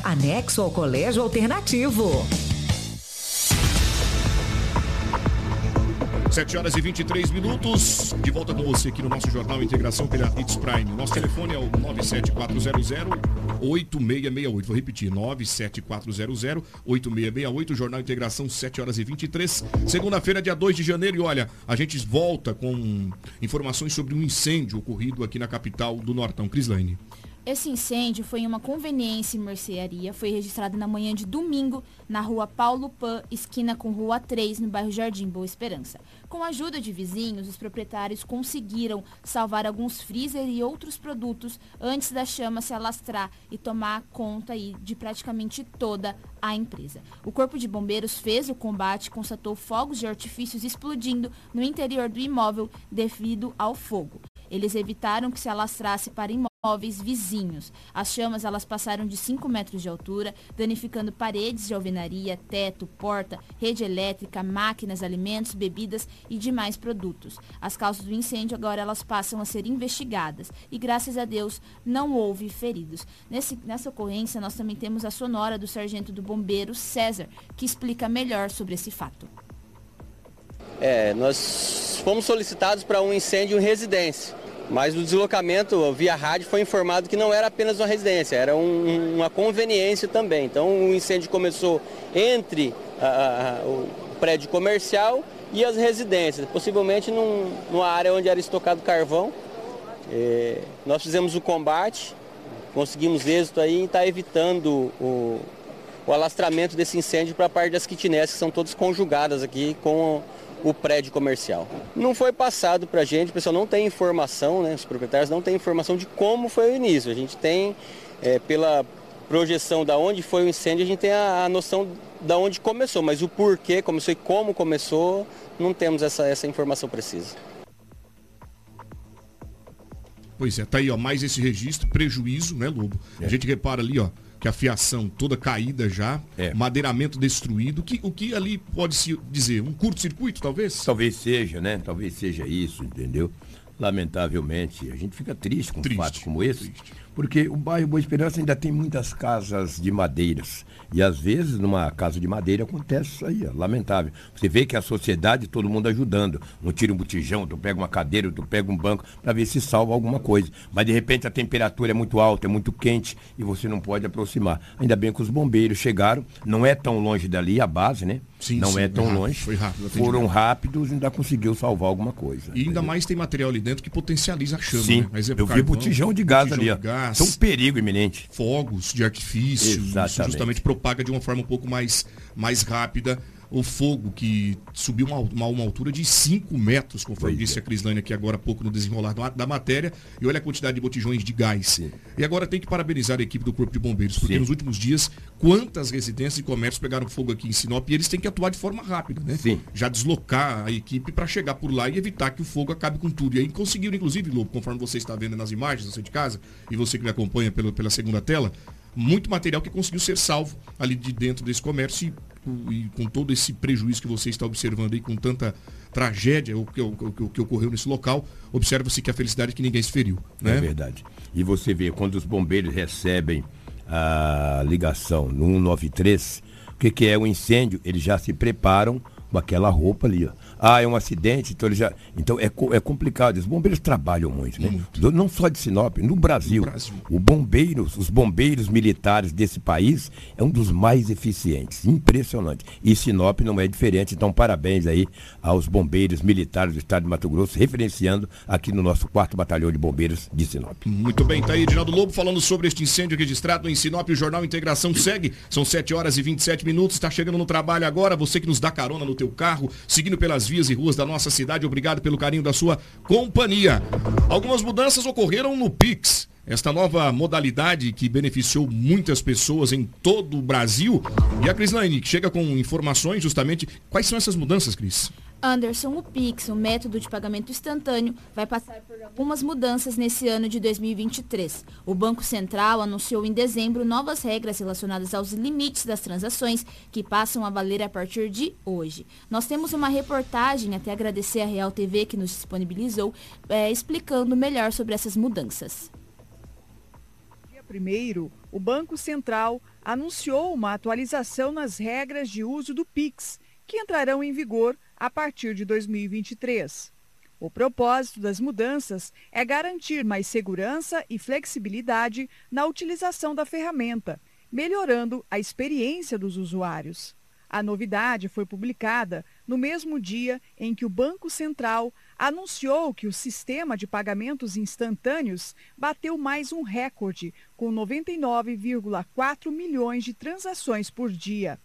anexo ao Colégio Alternativo. 7 horas e 23 minutos. De volta com você aqui no nosso Jornal Integração pela Hits Prime. Nosso telefone é o 97400-8668. Vou repetir, 97400-8668. Jornal Integração, 7 horas e 23. Segunda-feira, dia 2 de janeiro. E olha, a gente volta com informações sobre um incêndio ocorrido aqui na capital do Nortão. Crislane. Esse incêndio foi em uma conveniência e mercearia, foi registrado na manhã de domingo na rua Paulo Pan, esquina com rua 3, no bairro Jardim Boa Esperança. Com a ajuda de vizinhos, os proprietários conseguiram salvar alguns freezer e outros produtos antes da chama se alastrar e tomar conta de praticamente toda a empresa. O Corpo de Bombeiros fez o combate e constatou fogos de artifícios explodindo no interior do imóvel devido ao fogo. Eles evitaram que se alastrasse para imóveis vizinhos. As chamas elas passaram de 5 metros de altura, danificando paredes de alvenaria, teto, porta, rede elétrica, máquinas, alimentos, bebidas e demais produtos. As causas do incêndio agora elas passam a ser investigadas e graças a Deus não houve feridos. Nesse, nessa ocorrência nós também temos a sonora do sargento do bombeiro César, que explica melhor sobre esse fato. É, nós fomos solicitados para um incêndio em residência. Mas o deslocamento via rádio foi informado que não era apenas uma residência, era um, uma conveniência também. Então o incêndio começou entre a, a, o prédio comercial e as residências, possivelmente num, numa área onde era estocado carvão. É, nós fizemos o combate, conseguimos êxito aí e está evitando o, o alastramento desse incêndio para a parte das kitnets, que são todas conjugadas aqui com o prédio comercial. Não foi passado para a gente, o pessoal não tem informação, né, os proprietários não têm informação de como foi o início. A gente tem, é, pela projeção da onde foi o incêndio, a gente tem a, a noção da onde começou, mas o porquê começou e como começou, não temos essa, essa informação precisa. Pois é, tá aí, ó, mais esse registro, prejuízo, né, Lobo? É. A gente repara ali, ó, que a fiação toda caída já, é. madeiramento destruído, que, o que ali pode se dizer? Um curto-circuito, talvez? Talvez seja, né? Talvez seja isso, entendeu? Lamentavelmente, a gente fica triste com triste, um fato como esse, triste. Porque o bairro Boa Esperança ainda tem muitas casas de madeiras. E às vezes, numa casa de madeira, acontece isso aí, é lamentável. Você vê que a sociedade, todo mundo ajudando. Um tira um botijão, tu pega uma cadeira, tu pega um banco, para ver se salva alguma coisa. Mas de repente a temperatura é muito alta, é muito quente e você não pode aproximar. Ainda bem que os bombeiros chegaram, não é tão longe dali a base, né? Sim, não sim, é tão longe. Foi rápido. Foram rápidos e ainda conseguiu salvar alguma coisa. E ainda mais tem material ali dentro que potencializa a chama. Sim, né? Mas é eu vi botijão de gás botijão ali. De gás, um perigo iminente. Fogos de artifício. Exatamente. Isso justamente propaga de uma forma um pouco mais, mais rápida o fogo que subiu uma, uma, uma altura de 5 metros, conforme disse a Crislane aqui agora há pouco no desenrolar da matéria, e olha a quantidade de botijões de gás. Sim. E agora tem que parabenizar a equipe do Corpo de Bombeiros, porque Sim. nos últimos dias, quantas residências e comércios pegaram fogo aqui em Sinop e eles têm que atuar de forma rápida, né? Sim. Já deslocar a equipe para chegar por lá e evitar que o fogo acabe com tudo. E aí conseguiram, inclusive, Lobo, conforme você está vendo nas imagens, você de casa, e você que me acompanha pelo, pela segunda tela, muito material que conseguiu ser salvo ali de dentro desse comércio e e com todo esse prejuízo que você está observando aí, com tanta tragédia, o que, o, o, o que ocorreu nesse local, observa-se que a felicidade é que ninguém se feriu. Né? É verdade. E você vê, quando os bombeiros recebem a ligação no 193, o que, que é o incêndio? Eles já se preparam com aquela roupa ali. Ó. ah, é um acidente, então ele já. Então é, é complicado. Os bombeiros trabalham muito, né? Muito. Não só de Sinop, no Brasil. No Brasil. O bombeiros, os bombeiros militares desse país é um dos mais eficientes. Impressionante. E Sinop não é diferente. Então, parabéns aí aos bombeiros militares do estado de Mato Grosso, referenciando aqui no nosso quarto batalhão de bombeiros de Sinop. Muito bem, tá aí Edinaldo Lobo falando sobre este incêndio registrado em Sinop. O Jornal Integração segue. São 7 horas e 27 minutos. Está chegando no trabalho agora. Você que nos dá carona no teu carro, seguindo pelas vias e ruas da nossa cidade. Obrigado pelo carinho da sua companhia. Algumas mudanças ocorreram no Pix. Esta nova modalidade que beneficiou muitas pessoas em todo o Brasil. E a Crislaine, que chega com informações justamente. Quais são essas mudanças, Cris? Anderson, o Pix, o método de pagamento instantâneo, vai passar por algumas mudanças nesse ano de 2023. O Banco Central anunciou em dezembro novas regras relacionadas aos limites das transações, que passam a valer a partir de hoje. Nós temos uma reportagem, até agradecer a Real TV que nos disponibilizou, é, explicando melhor sobre essas mudanças. Dia primeiro, o Banco Central anunciou uma atualização nas regras de uso do Pix, que entrarão em vigor a partir de 2023. O propósito das mudanças é garantir mais segurança e flexibilidade na utilização da ferramenta, melhorando a experiência dos usuários. A novidade foi publicada no mesmo dia em que o Banco Central anunciou que o sistema de pagamentos instantâneos bateu mais um recorde, com 99,4 milhões de transações por dia.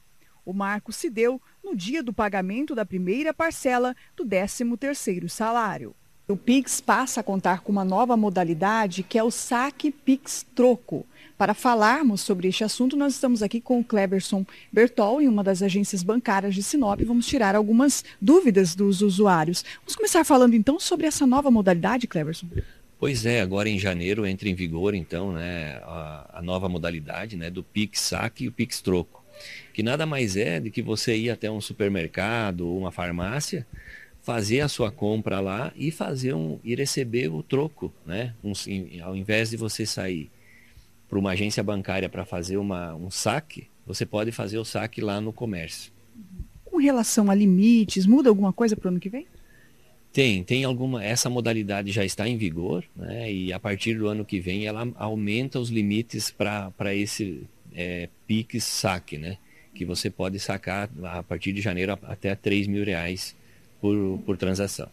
O marco se deu no dia do pagamento da primeira parcela do 13º salário. O Pix passa a contar com uma nova modalidade que é o saque Pix Troco. Para falarmos sobre este assunto, nós estamos aqui com o Cleverson Bertol, em uma das agências bancárias de Sinop. Vamos tirar algumas dúvidas dos usuários. Vamos começar falando então sobre essa nova modalidade, Cleverson. Pois é, agora em janeiro entra em vigor então né, a, a nova modalidade né, do Pix Saque e o Pix Troco que nada mais é do que você ir até um supermercado ou uma farmácia, fazer a sua compra lá e fazer um e receber o troco, né? Um, ao invés de você sair para uma agência bancária para fazer uma, um saque, você pode fazer o saque lá no comércio. Com relação a limites, muda alguma coisa para o ano que vem? Tem, tem alguma. Essa modalidade já está em vigor, né? E a partir do ano que vem ela aumenta os limites para esse é, PIX saque, né? Que você pode sacar a partir de janeiro até 3 mil reais por, por transação.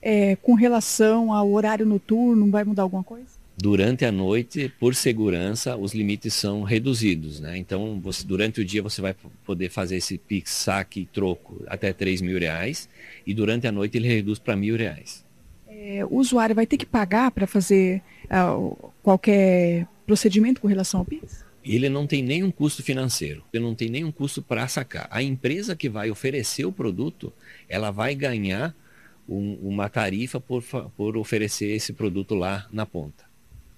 É, com relação ao horário noturno, vai mudar alguma coisa? Durante a noite, por segurança, os limites são reduzidos, né? Então, você, durante o dia você vai poder fazer esse PIX saque troco até 3 mil reais e durante a noite ele reduz para mil reais. É, o usuário vai ter que pagar para fazer uh, qualquer procedimento com relação ao PIX? Ele não tem nenhum custo financeiro, ele não tem nenhum custo para sacar. A empresa que vai oferecer o produto, ela vai ganhar um, uma tarifa por, por oferecer esse produto lá na ponta.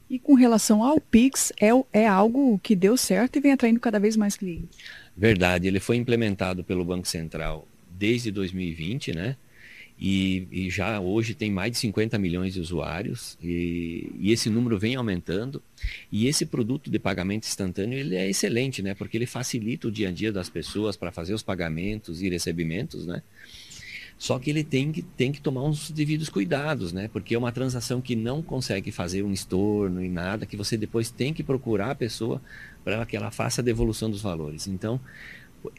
E com relação ao Pix, é, é algo que deu certo e vem atraindo cada vez mais clientes? Verdade, ele foi implementado pelo Banco Central desde 2020, né? E, e, já hoje tem mais de 50 milhões de usuários e, e, esse número vem aumentando. E esse produto de pagamento instantâneo ele é excelente né? Porque ele facilita o dia a dia das pessoas para fazer os pagamentos e recebimentos né? Só que ele tem que, tem que tomar uns devidos cuidados né? Porque é uma transação que não consegue fazer um estorno e nada que você depois tem que procurar a pessoa para que ela faça a devolução dos valores. Então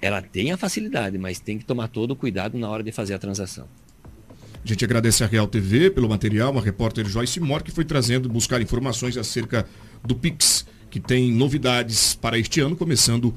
ela tem a facilidade mas tem que tomar todo o cuidado na hora de fazer a transação a gente agradece a Real TV pelo material, uma repórter Joyce Mor que foi trazendo, buscar informações acerca do Pix, que tem novidades para este ano, começando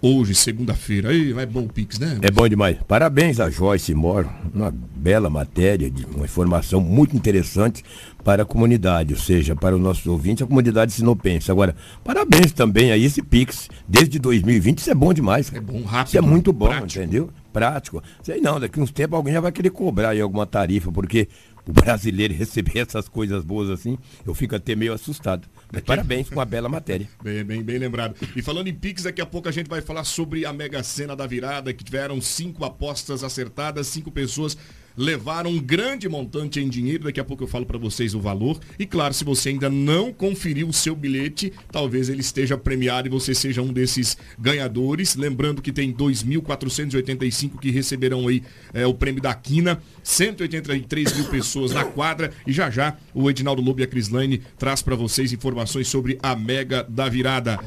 hoje, segunda-feira. Aí, é bom o Pix, né? É bom demais. Parabéns a Joyce Mor, uma bela matéria, de uma informação muito interessante para a comunidade, ou seja, para os nossos ouvintes, a comunidade sinopense. Agora, parabéns também a esse Pix, desde 2020, isso é bom demais. É bom, rápido. Isso é muito bom, prático. entendeu? Prático. Sei não, daqui uns tempos alguém já vai querer cobrar aí alguma tarifa, porque o brasileiro receber [laughs] essas coisas boas assim, eu fico até meio assustado. Mas parabéns com a bela matéria. [laughs] Bem, bem, bem lembrado. E falando em Pix, daqui a pouco a gente vai falar sobre a Mega Sena da virada, que tiveram cinco apostas acertadas, cinco pessoas levaram um grande montante em dinheiro. Daqui a pouco eu falo para vocês o valor. E claro, se você ainda não conferiu o seu bilhete, talvez ele esteja premiado e você seja um desses ganhadores. Lembrando que tem 2.485 que receberão aí é, o prêmio da Quina, 183 mil pessoas na quadra. E já já o Edinaldo Lobo e a Crislane traz para vocês informações sobre a Mega da Virada.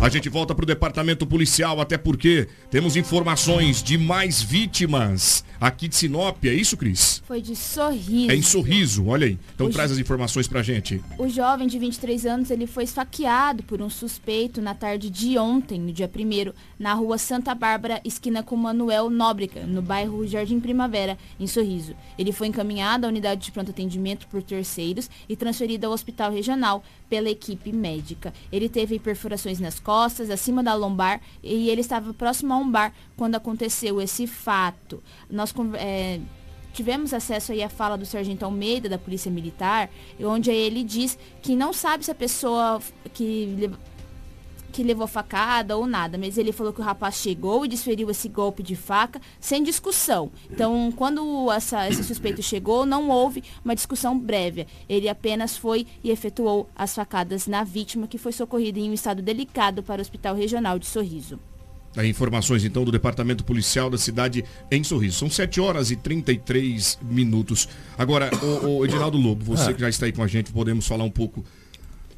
A gente volta para o departamento policial, até porque temos informações de mais vítimas aqui de Sinop. É isso, Cris? Foi de sorriso. É em sorriso, olha aí. Então O traz as informações pra gente. O jovem de 23 anos ele foi esfaqueado por um suspeito na tarde de ontem, no dia 1 na rua Santa Bárbara, esquina com Manuel Nóbrega, no bairro Jardim Primavera, em Sorriso. Ele foi encaminhado à unidade de pronto atendimento por terceiros e transferido ao hospital regional pela equipe médica. Ele teve perfurações nas costas, acima da lombar e ele estava próximo a um bar quando aconteceu esse fato. Nós eh, Tivemos acesso aí à fala do Sargento Almeida, da Polícia Militar, onde ele diz que não sabe se a pessoa que, que levou facada ou nada, mas ele falou que o rapaz chegou e desferiu esse golpe de faca sem discussão. Então, quando essa- esse suspeito chegou, não houve uma discussão prévia. Ele apenas foi e efetuou as facadas na vítima, que foi socorrida em um estado delicado para o Hospital Regional de Sorriso. Informações então do Departamento Policial da cidade em Sorriso. São 7 horas e 33 minutos. Agora, o, o Edinaldo Lobo, você Ah. que já está aí com a gente, podemos falar um pouco.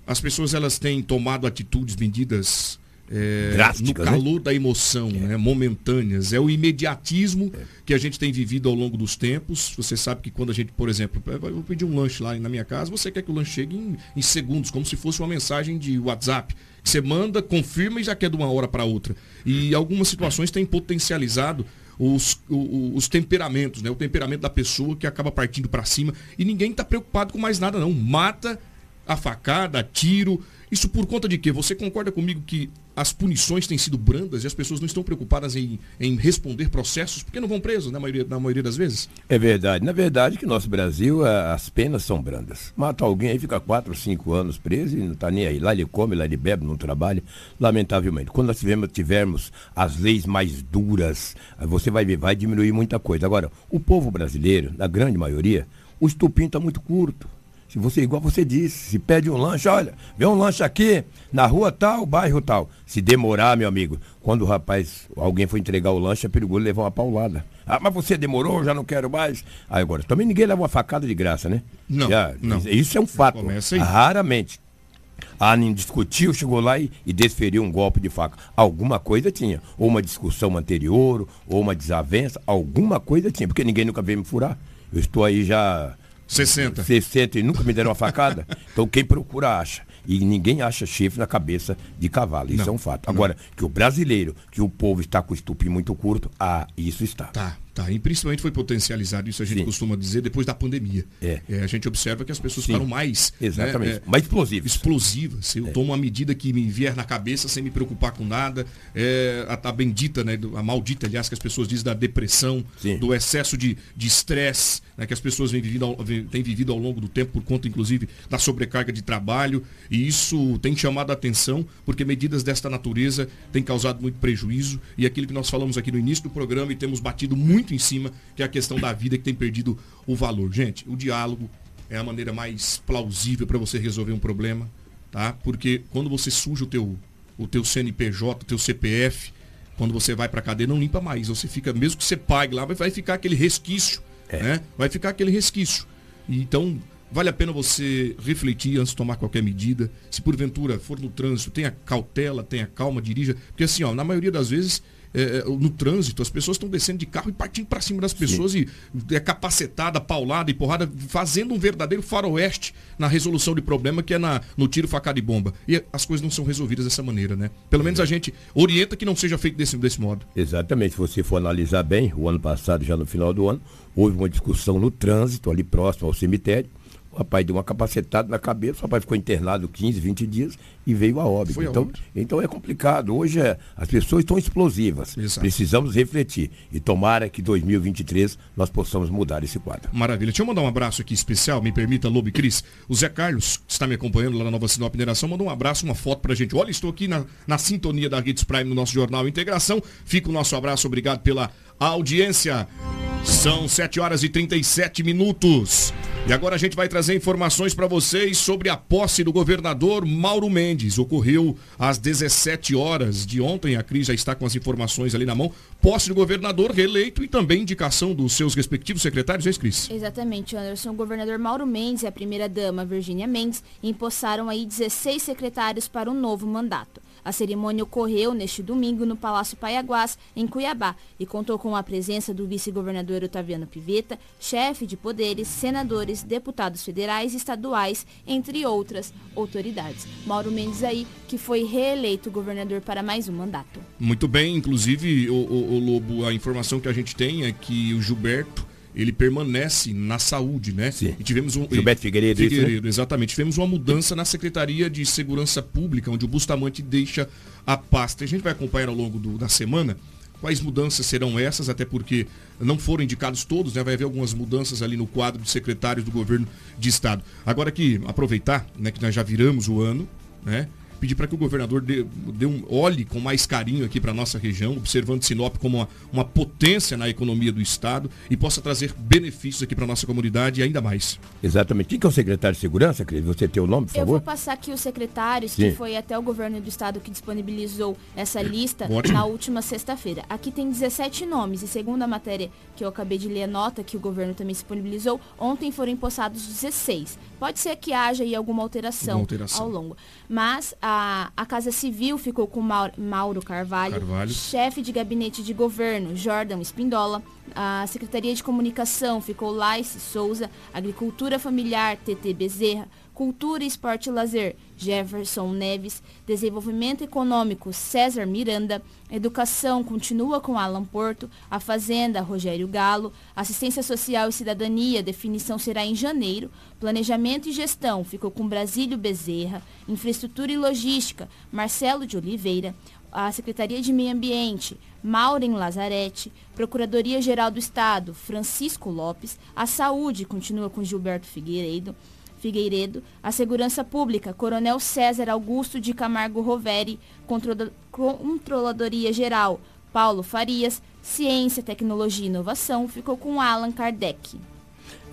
As pessoas elas têm tomado atitudes, medidas é, no né? calor da emoção, né? momentâneas. É o imediatismo que a gente tem vivido ao longo dos tempos. Você sabe que quando a gente, por exemplo, eu vou pedir um lanche lá na minha casa, você quer que o lanche chegue em, em segundos, como se fosse uma mensagem de WhatsApp. Você manda, confirma e já quer de uma hora para outra. E algumas situações têm potencializado os, o- o- os temperamentos, né? O temperamento da pessoa que acaba partindo para cima e ninguém está preocupado com mais nada não. Mata a facada, tiro. Isso por conta de quê? Você concorda comigo que as punições têm sido brandas e as pessoas não estão preocupadas em, em responder processos porque não vão presos na maioria, na maioria das vezes? É verdade. Na verdade, que nosso Brasil, a- as penas são brandas. Mata alguém aí, fica 4, 5 anos preso e não está nem aí. Lá ele come, lá ele bebe, não trabalha. Lamentavelmente. Quando nós tivermos, tivermos as leis mais duras, você vai ver, vai diminuir muita coisa. Agora, o povo brasileiro, na grande maioria, o estupim está muito curto. Se você, igual você disse, se pede um lanche, olha, vê um lanche aqui, na rua tal, bairro tal. Se demorar, meu amigo, quando o rapaz, alguém for entregar o lanche, é perigoso levar uma paulada. Ah, mas você demorou, já não quero mais. Aí agora, também ninguém leva uma facada de graça, né? Não, Já, não. Isso é um fato. Raramente. Ah, nem discutiu, chegou lá e, e desferiu um golpe de faca. Alguma coisa tinha. Ou uma discussão anterior, ou uma desavença, alguma coisa tinha, porque ninguém nunca veio me furar. Eu estou aí já. 60. 60 e nunca me deram uma facada. [laughs] então quem procura acha. E ninguém acha chifre na cabeça de cavalo. Isso Não, é um fato. não. Agora, que o brasileiro, que o povo está com o estupim muito curto, ah, isso está. Tá, tá. E principalmente foi potencializado, isso a gente costuma dizer, depois da pandemia. É. a gente observa que as pessoas Sim. ficaram mais. Exatamente. né, é, Mais explosivas. Explosivas. Eu tomo uma medida que me vier na cabeça sem me preocupar com nada. É, a, a bendita, né? A maldita, aliás, que as pessoas dizem da depressão, do excesso de de estresse, né, que as pessoas vêm vivido ao, têm vivido ao longo do tempo, por conta, inclusive, da sobrecarga de trabalho. E isso tem chamado a atenção, porque medidas desta natureza têm causado muito prejuízo. E aquilo que nós falamos aqui no início do programa e temos batido muito em cima, que é a questão da vida que tem perdido o valor. Gente, o diálogo é a maneira mais plausível para você resolver um problema, tá? Porque quando você suja o teu, o teu CNPJ, o teu CPF, quando você vai para cadeia, não limpa mais. Você fica, mesmo que você pague lá, vai, vai ficar aquele resquício, né? Vai ficar aquele resquício. Então, vale a pena você refletir antes de tomar qualquer medida. Se porventura for no trânsito, tenha cautela, tenha calma, dirija. Porque assim, ó, na maioria das vezes, é, é, no trânsito, as pessoas estão descendo de carro e partindo para cima das pessoas e é capacetada, paulada e porrada, fazendo um verdadeiro faroeste na resolução de problema que é na, no tiro, facada e bomba. E as coisas não são resolvidas dessa maneira, né? Pelo menos a gente orienta que não seja feito desse, desse modo. Exatamente, se você for analisar bem, o ano passado, já no final do ano, houve uma discussão no trânsito, ali próximo ao cemitério. O rapaz deu uma capacetada na cabeça, o rapaz ficou internado 15, 20 dias e veio a óbito. Foi então, óbito. então é complicado. Hoje é- as pessoas estão explosivas. Precisamos refletir. E tomara que 2023 nós possamos mudar esse quadro. Maravilha. Deixa eu mandar um abraço aqui especial, me permita, Lobo e Cris. O Zé Carlos, que está me acompanhando lá na Nova Sinop Mineração, mandou um abraço, uma foto pra gente. Olha, estou aqui na, na sintonia da Hits Prime no nosso Jornal Integração. Fica o nosso abraço, obrigado pela audiência. São 7 horas e 37 minutos. E agora a gente vai trazer informações para vocês sobre a posse do governador Mauro Mendes. Ocorreu às 17 horas de ontem. A Cris já está com as informações ali na mão. Posse do governador reeleito e também indicação dos seus respectivos secretários, é isso, Cris? Exatamente, Anderson. O governador Mauro Mendes e a primeira-dama Virgínia Mendes empossaram aí 16 secretários para um novo mandato. A cerimônia ocorreu neste domingo no Palácio Paiaguás, em Cuiabá, e contou com a presença do vice-governador Otaviano Piveta, chefe de poderes, senadores, deputados federais e estaduais, entre outras autoridades. Mauro Mendes aí, que foi reeleito governador para mais um mandato. Muito bem, inclusive, o, o, o Lobo, a informação que a gente tem é que o Gilberto ele permanece na saúde, né? Sim. E tivemos um Gilberto Figueiredo, isso, Figueiredo né? exatamente. Tivemos uma mudança na Secretaria de Segurança Pública, onde o Bustamante deixa a pasta. A gente vai acompanhar ao longo do- da semana quais mudanças serão essas, até porque não foram indicados todos, né? Vai haver algumas mudanças ali no quadro de secretários do governo de estado. Agora que aproveitar, né, que nós já viramos o ano, né? Pedir para que o governador dê, dê um, olhe com mais carinho aqui para a nossa região, observando Sinop como uma, uma potência na economia do Estado e possa trazer benefícios aqui para a nossa comunidade e ainda mais. Exatamente. Quem que é o secretário de segurança, Cris? Você tem o nome, por Eu vou favor? passar aqui os secretários, Sim. que foi até o governo do estado que disponibilizou essa lista Ótimo. na última sexta-feira. Aqui tem 17 nomes e segundo a matéria que eu acabei de ler a nota que o governo também disponibilizou, ontem foram empossados 16. Pode ser que haja aí alguma alteração, Alguma alteração. ao longo. Mas a, a Casa Civil ficou com Mauro, Mauro Carvalho, Carvalho. chefe de gabinete de governo, Jordan Espindola. A Secretaria de Comunicação ficou Laice Souza, Agricultura Familiar, TT Bezerra, Cultura, Esporte e Lazer, Jefferson Neves, Desenvolvimento Econômico, César Miranda, Educação continua com Alan Porto, a Fazenda, Rogério Galo, Assistência Social e Cidadania, definição será em janeiro, Planejamento e Gestão ficou com Brasílio Bezerra, Infraestrutura e Logística, Marcelo de Oliveira, a Secretaria de Meio Ambiente, Maureen Lazarete, Procuradoria-Geral do Estado, Francisco Lopes, a Saúde continua com Gilberto Figueiredo, Figueiredo, a Segurança Pública, Coronel César Augusto de Camargo Roveri, Controla- Controladoria Geral, Paulo Farias, Ciência, Tecnologia e Inovação ficou com Allan Kardec.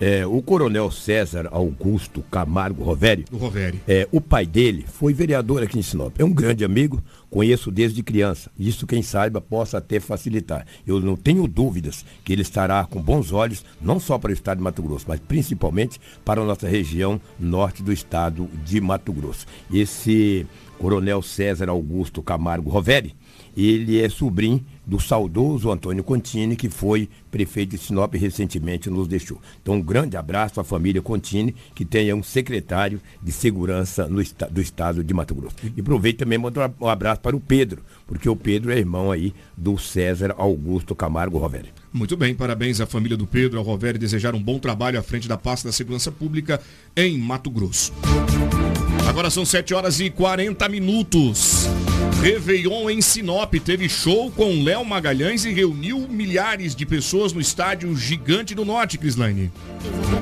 É, o coronel César Augusto Camargo Roveri. O Roveri. É, o pai dele foi vereador aqui em Sinop. É um grande amigo, conheço desde criança. Isso, quem saiba, possa até facilitar. Eu não tenho dúvidas que ele estará com bons olhos, não só para o estado de Mato Grosso, mas principalmente para a nossa região norte do estado de Mato Grosso. Esse coronel César Augusto Camargo Roveri, ele é sobrinho do saudoso Antônio Contini, que foi prefeito de Sinop e recentemente nos deixou. Então, um grande abraço à família Contini, que tenha um secretário de segurança no do estado de Mato Grosso. E aproveito também mando um abraço para o Pedro, porque o Pedro é irmão aí do César Augusto Camargo Roveri. Muito bem, parabéns à família do Pedro, ao Rovério, desejar um bom trabalho à frente da pasta da Segurança Pública em Mato Grosso. Agora são 7 horas e 40 minutos. Réveillon em Sinop teve show com Léo Magalhães e reuniu milhares de pessoas no estádio Gigante do Norte, Crislaine.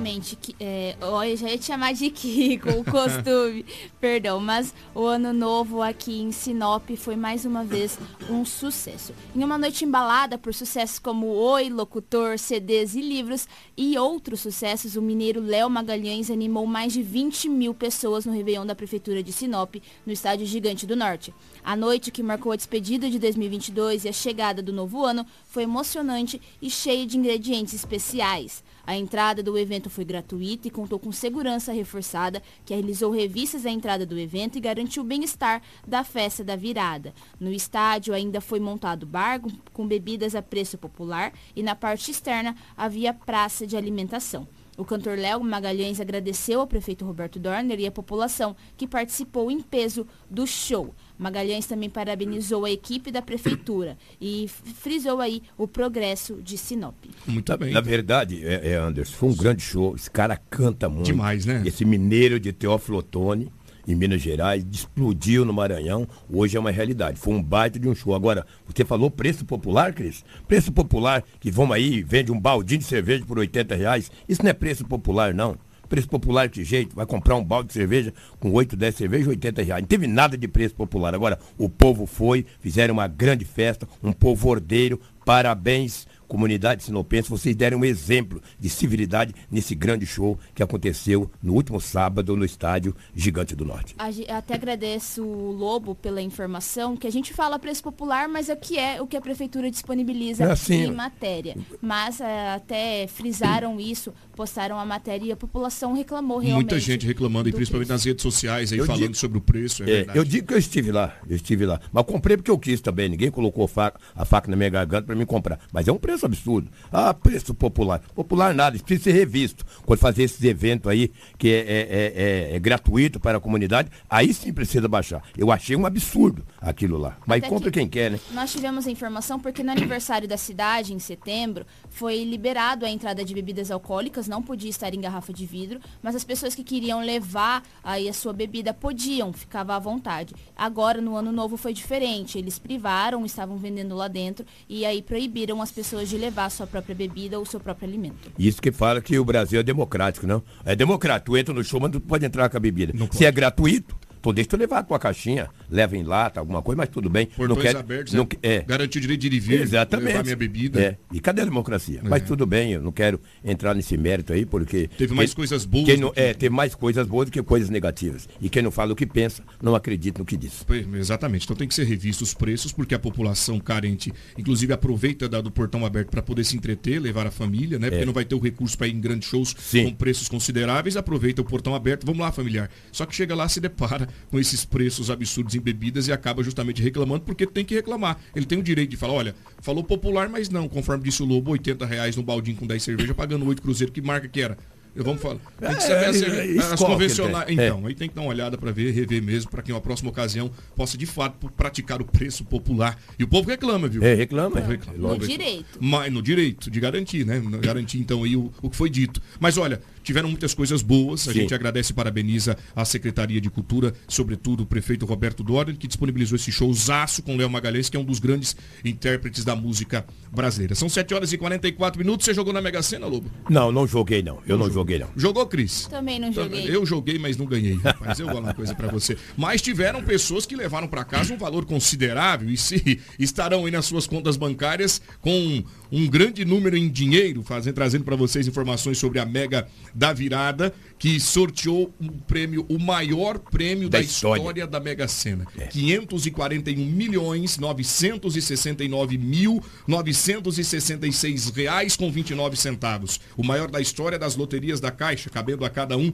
Exatamente. É, eu já ia te chamar de Kiko, o costume. [laughs] Perdão, mas o ano novo aqui em Sinop foi mais uma vez um sucesso. Em uma noite embalada por sucessos como Oi, Locutor, CDs e livros e outros sucessos, o mineiro Léo Magalhães animou mais de 20 mil pessoas no Réveillon da Prefeitura de Sinop, no estádio Gigante do Norte. A noite que marcou a despedida de 2022 e a chegada do novo ano foi emocionante e cheia de ingredientes especiais. A entrada do evento foi gratuita e contou com segurança reforçada, que realizou revistas à entrada do evento e garantiu o bem-estar da festa da virada. No estádio ainda foi montado bar com bebidas a preço popular e na parte externa havia praça de alimentação. O cantor Léo Magalhães agradeceu ao prefeito Roberto Dorner e à população que participou em peso do show. Magalhães também parabenizou a equipe da prefeitura e frisou aí o progresso de Sinop. Muito bem. Na verdade, é, é, Anderson, foi um grande show. Esse cara canta muito. Demais, né? Esse mineiro de Teófilo Otoni, em Minas Gerais, explodiu no Maranhão. Hoje é uma realidade. Foi um baita de um show. Agora, você falou preço popular, Cris? Preço popular, que vão aí e vende um baldinho de cerveja por 80 reais. Isso não é preço popular, não. Preço popular de jeito, vai comprar um balde de cerveja com 8, 10 cervejas, 80 reais. Não teve nada de preço popular. Agora, o povo foi, fizeram uma grande festa, um povo ordeiro, parabéns, comunidade sinopense, vocês deram um exemplo de civilidade nesse grande show que aconteceu no último sábado no estádio Gigante do Norte. Até agradeço o Lobo pela informação, que a gente fala preço popular, mas é o que é o que a prefeitura disponibiliza é assim, em matéria. Mas é, até frisaram isso, postaram a matéria e a população reclamou realmente. Muita gente reclamando, e principalmente preço. nas redes sociais aí eu falando digo, sobre o preço. É, é eu digo que eu estive lá, eu estive lá. Mas comprei porque eu quis também. Ninguém colocou faca, a faca na minha garganta para mim comprar. Mas é um preço absurdo. Ah, preço popular. Popular nada, isso precisa ser revisto. Quando fazer esses eventos aí, que é, é, é, é gratuito para a comunidade, aí sim precisa baixar. Eu achei um absurdo aquilo lá. Mas Até compra que quem quer, né? Nós tivemos a informação porque no aniversário da cidade, em setembro, foi liberado a entrada de bebidas alcoólicas, não podia estar em garrafa de vidro, mas as pessoas que queriam levar aí a sua bebida podiam, ficava à vontade. Agora, no ano novo, foi diferente. Eles privaram, estavam vendendo lá dentro e aí proibiram as pessoas de levar a sua própria bebida ou o seu próprio alimento. Isso que fala que o Brasil é democrático, não? É democrático. Tu entra no show, mas tu pode entrar com a bebida. Se é gratuito, Pô, deixa tu levar a tua caixinha, leva em lata, alguma coisa, mas tudo bem. Portões não quer, abertos, não, é, é. garantir o direito de ir e vir, Exatamente. levar minha bebida. É. E cadê a democracia? É. Mas tudo bem, eu não quero entrar nesse mérito aí, porque... Teve mais quem, coisas boas. Quem não, que... É, teve mais coisas boas do que coisas negativas. E quem não fala o que pensa, não acredita no que diz. Exatamente. Então tem que ser revisto os preços, porque a população carente, inclusive, aproveita do portão aberto para poder se entreter, levar a família, né? Porque é. não vai ter o recurso para ir em grandes shows Sim. com preços consideráveis, aproveita o portão aberto, vamos lá, familiar. Só que chega lá, se depara com esses preços absurdos em bebidas e acaba justamente reclamando porque tem que reclamar. Ele tem o direito de falar, olha, falou popular, mas não, conforme disse o Lobo, 80 reais no baldinho com 10 cerveja, pagando 8 cruzeiros, que marca que era? Eu vamos falar. Tem que saber é, as, as convencionais. Então, é. aí tem que dar uma olhada para ver, rever mesmo, para que uma próxima ocasião possa de fato praticar o preço popular. E o povo reclama, viu? É, reclama. É. reclama. No direito. Mas, no direito, de garantir, né? Garantir então aí o, o que foi dito. Mas olha, tiveram muitas coisas boas. A Sim. gente agradece e parabeniza a Secretaria de Cultura, sobretudo o prefeito Roberto Dória, que disponibilizou esse showzaço com Léo Magalhães, que é um dos grandes intérpretes da música brasileira. São 7 horas e 44 minutos. Você jogou na Mega Sena, Lobo? Não, não joguei não. Eu não, não joguei não. Jogou, Cris? Também não joguei. Eu joguei, mas não ganhei, rapaz. Eu vou uma coisa para você. Mas tiveram pessoas que levaram para casa um valor considerável e se estarão aí nas suas contas bancárias com um grande número em dinheiro, fazendo, trazendo para vocês informações sobre a Mega da Virada, que sorteou um prêmio, o maior prêmio da, da história. história. da Mega Sena. É. 541 milhões 969 mil 966 reais com 29 centavos. O maior da história das loterias da Caixa, cabendo a cada um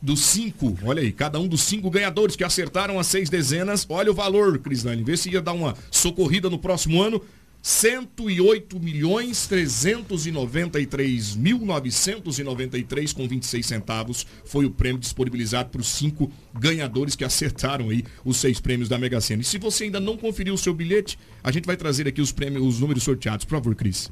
dos cinco, olha aí, cada um dos cinco ganhadores que acertaram as seis dezenas, olha o valor, Crislane, vê se ia dar uma socorrida no próximo ano, 108 milhões 393 mil 993 com 26 centavos foi o prêmio disponibilizado para os cinco ganhadores que acertaram aí os seis prêmios da Mega Sena. E se você ainda não conferiu o seu bilhete, a gente vai trazer aqui os prêmios, os números sorteados. Por favor, Cris.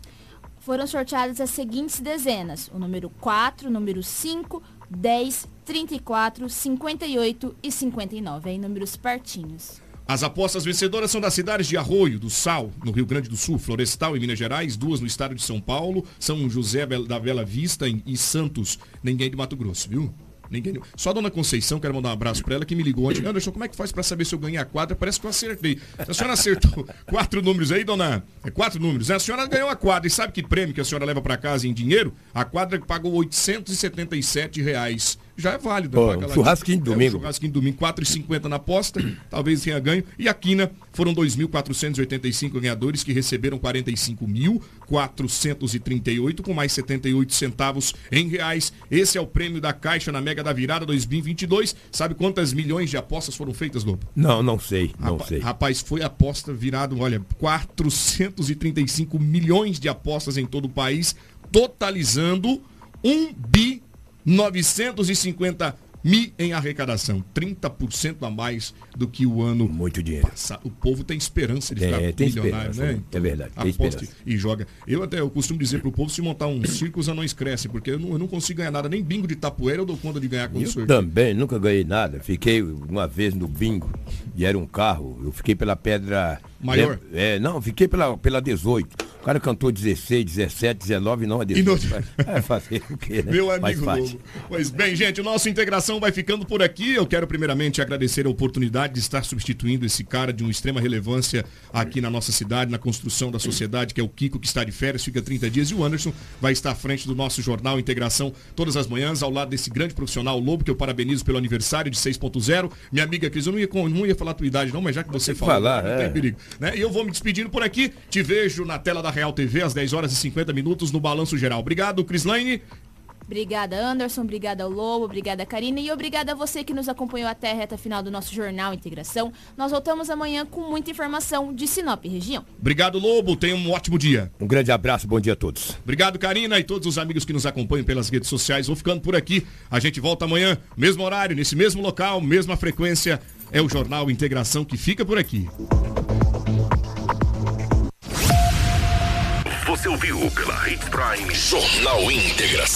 Foram sorteadas as seguintes dezenas: o número 4, o número 5, 10, 34, 58 e 59. Aí números partinhos. As apostas vencedoras são das cidades de Arroio do Sal, no Rio Grande do Sul, Florestal, em Minas Gerais, duas no estado de São Paulo, São José da Bela Vista e Santos. Ninguém de Mato Grosso, viu? Ninguém. Só a dona Conceição, quero mandar um abraço para ela, que me ligou ontem. Anderson, como é que faz para saber se eu ganhei a quadra? Parece que eu acertei. A senhora acertou [laughs] quatro números aí, dona? É quatro números. A senhora ganhou a quadra. E sabe que prêmio que a senhora leva para casa em dinheiro? A quadra pagou 877 reais já é válido. Pô, um churrasquinho de domingo. É, um churrasquinho de domingo, 4,50 na aposta, talvez tenha ganho. E a quina foram 2.485 ganhadores que receberam 45.438 com mais 78 centavos em reais. Esse é o prêmio da Caixa na Mega da Virada 2022. Sabe quantas milhões de apostas foram feitas, Lobo? Não, não sei, não rapaz, sei. Rapaz, foi aposta virado, olha, 435 milhões de apostas em todo o país, totalizando 1 bi 950 mil em arrecadação, 30% a mais do que o ano muito dinheiro. Passado. O povo tem esperança de ficar é, milionário, né? Então, é verdade. Aposte e joga. Eu até eu costumo dizer pro povo se montar um circo os anões crescem, porque eu não, eu não, consigo ganhar nada, nem bingo de tapoeira eu dou conta de ganhar com eu também nunca ganhei nada. Fiquei uma vez no bingo e era um carro, eu fiquei pela pedra maior. É, não, fiquei pela pela 18 O cara cantou 16, 17, 19, não é 18. Vai fazer o quê, né? Meu amigo Lobo. Pois bem, gente, o nosso Integração vai ficando por aqui. Eu quero primeiramente agradecer a oportunidade de estar substituindo esse cara de uma extrema relevância aqui na nossa cidade, na construção da sociedade, que é o Kiko, que está de férias, fica 30 dias, e o Anderson vai estar à frente do nosso jornal Integração todas as manhãs, ao lado desse grande profissional Lobo, que eu parabenizo pelo aniversário de 6.0. Minha amiga Cris, eu não ia, não ia falar a tua idade, não, mas já que você falou, falar, não é. tem perigo. Né? E eu vou me despedindo por aqui. Te vejo na tela da Real TV às 10 horas e 50 minutos no Balanço Geral. Obrigado, Crislaine. Obrigada, Anderson. Obrigada ao Lobo. Obrigada, Karina. E obrigada a você que nos acompanhou até a reta final do nosso Jornal Integração. Nós voltamos amanhã com muita informação de Sinop região. Obrigado, Lobo. Tenha um ótimo dia. Um grande abraço, bom dia a todos. Obrigado, Karina, e todos os amigos que nos acompanham pelas redes sociais. Vou ficando por aqui. A gente volta amanhã, mesmo horário, nesse mesmo local, mesma frequência. É o Jornal Integração que fica por aqui. Você ouviu pela Hit Prime Jornal Integração.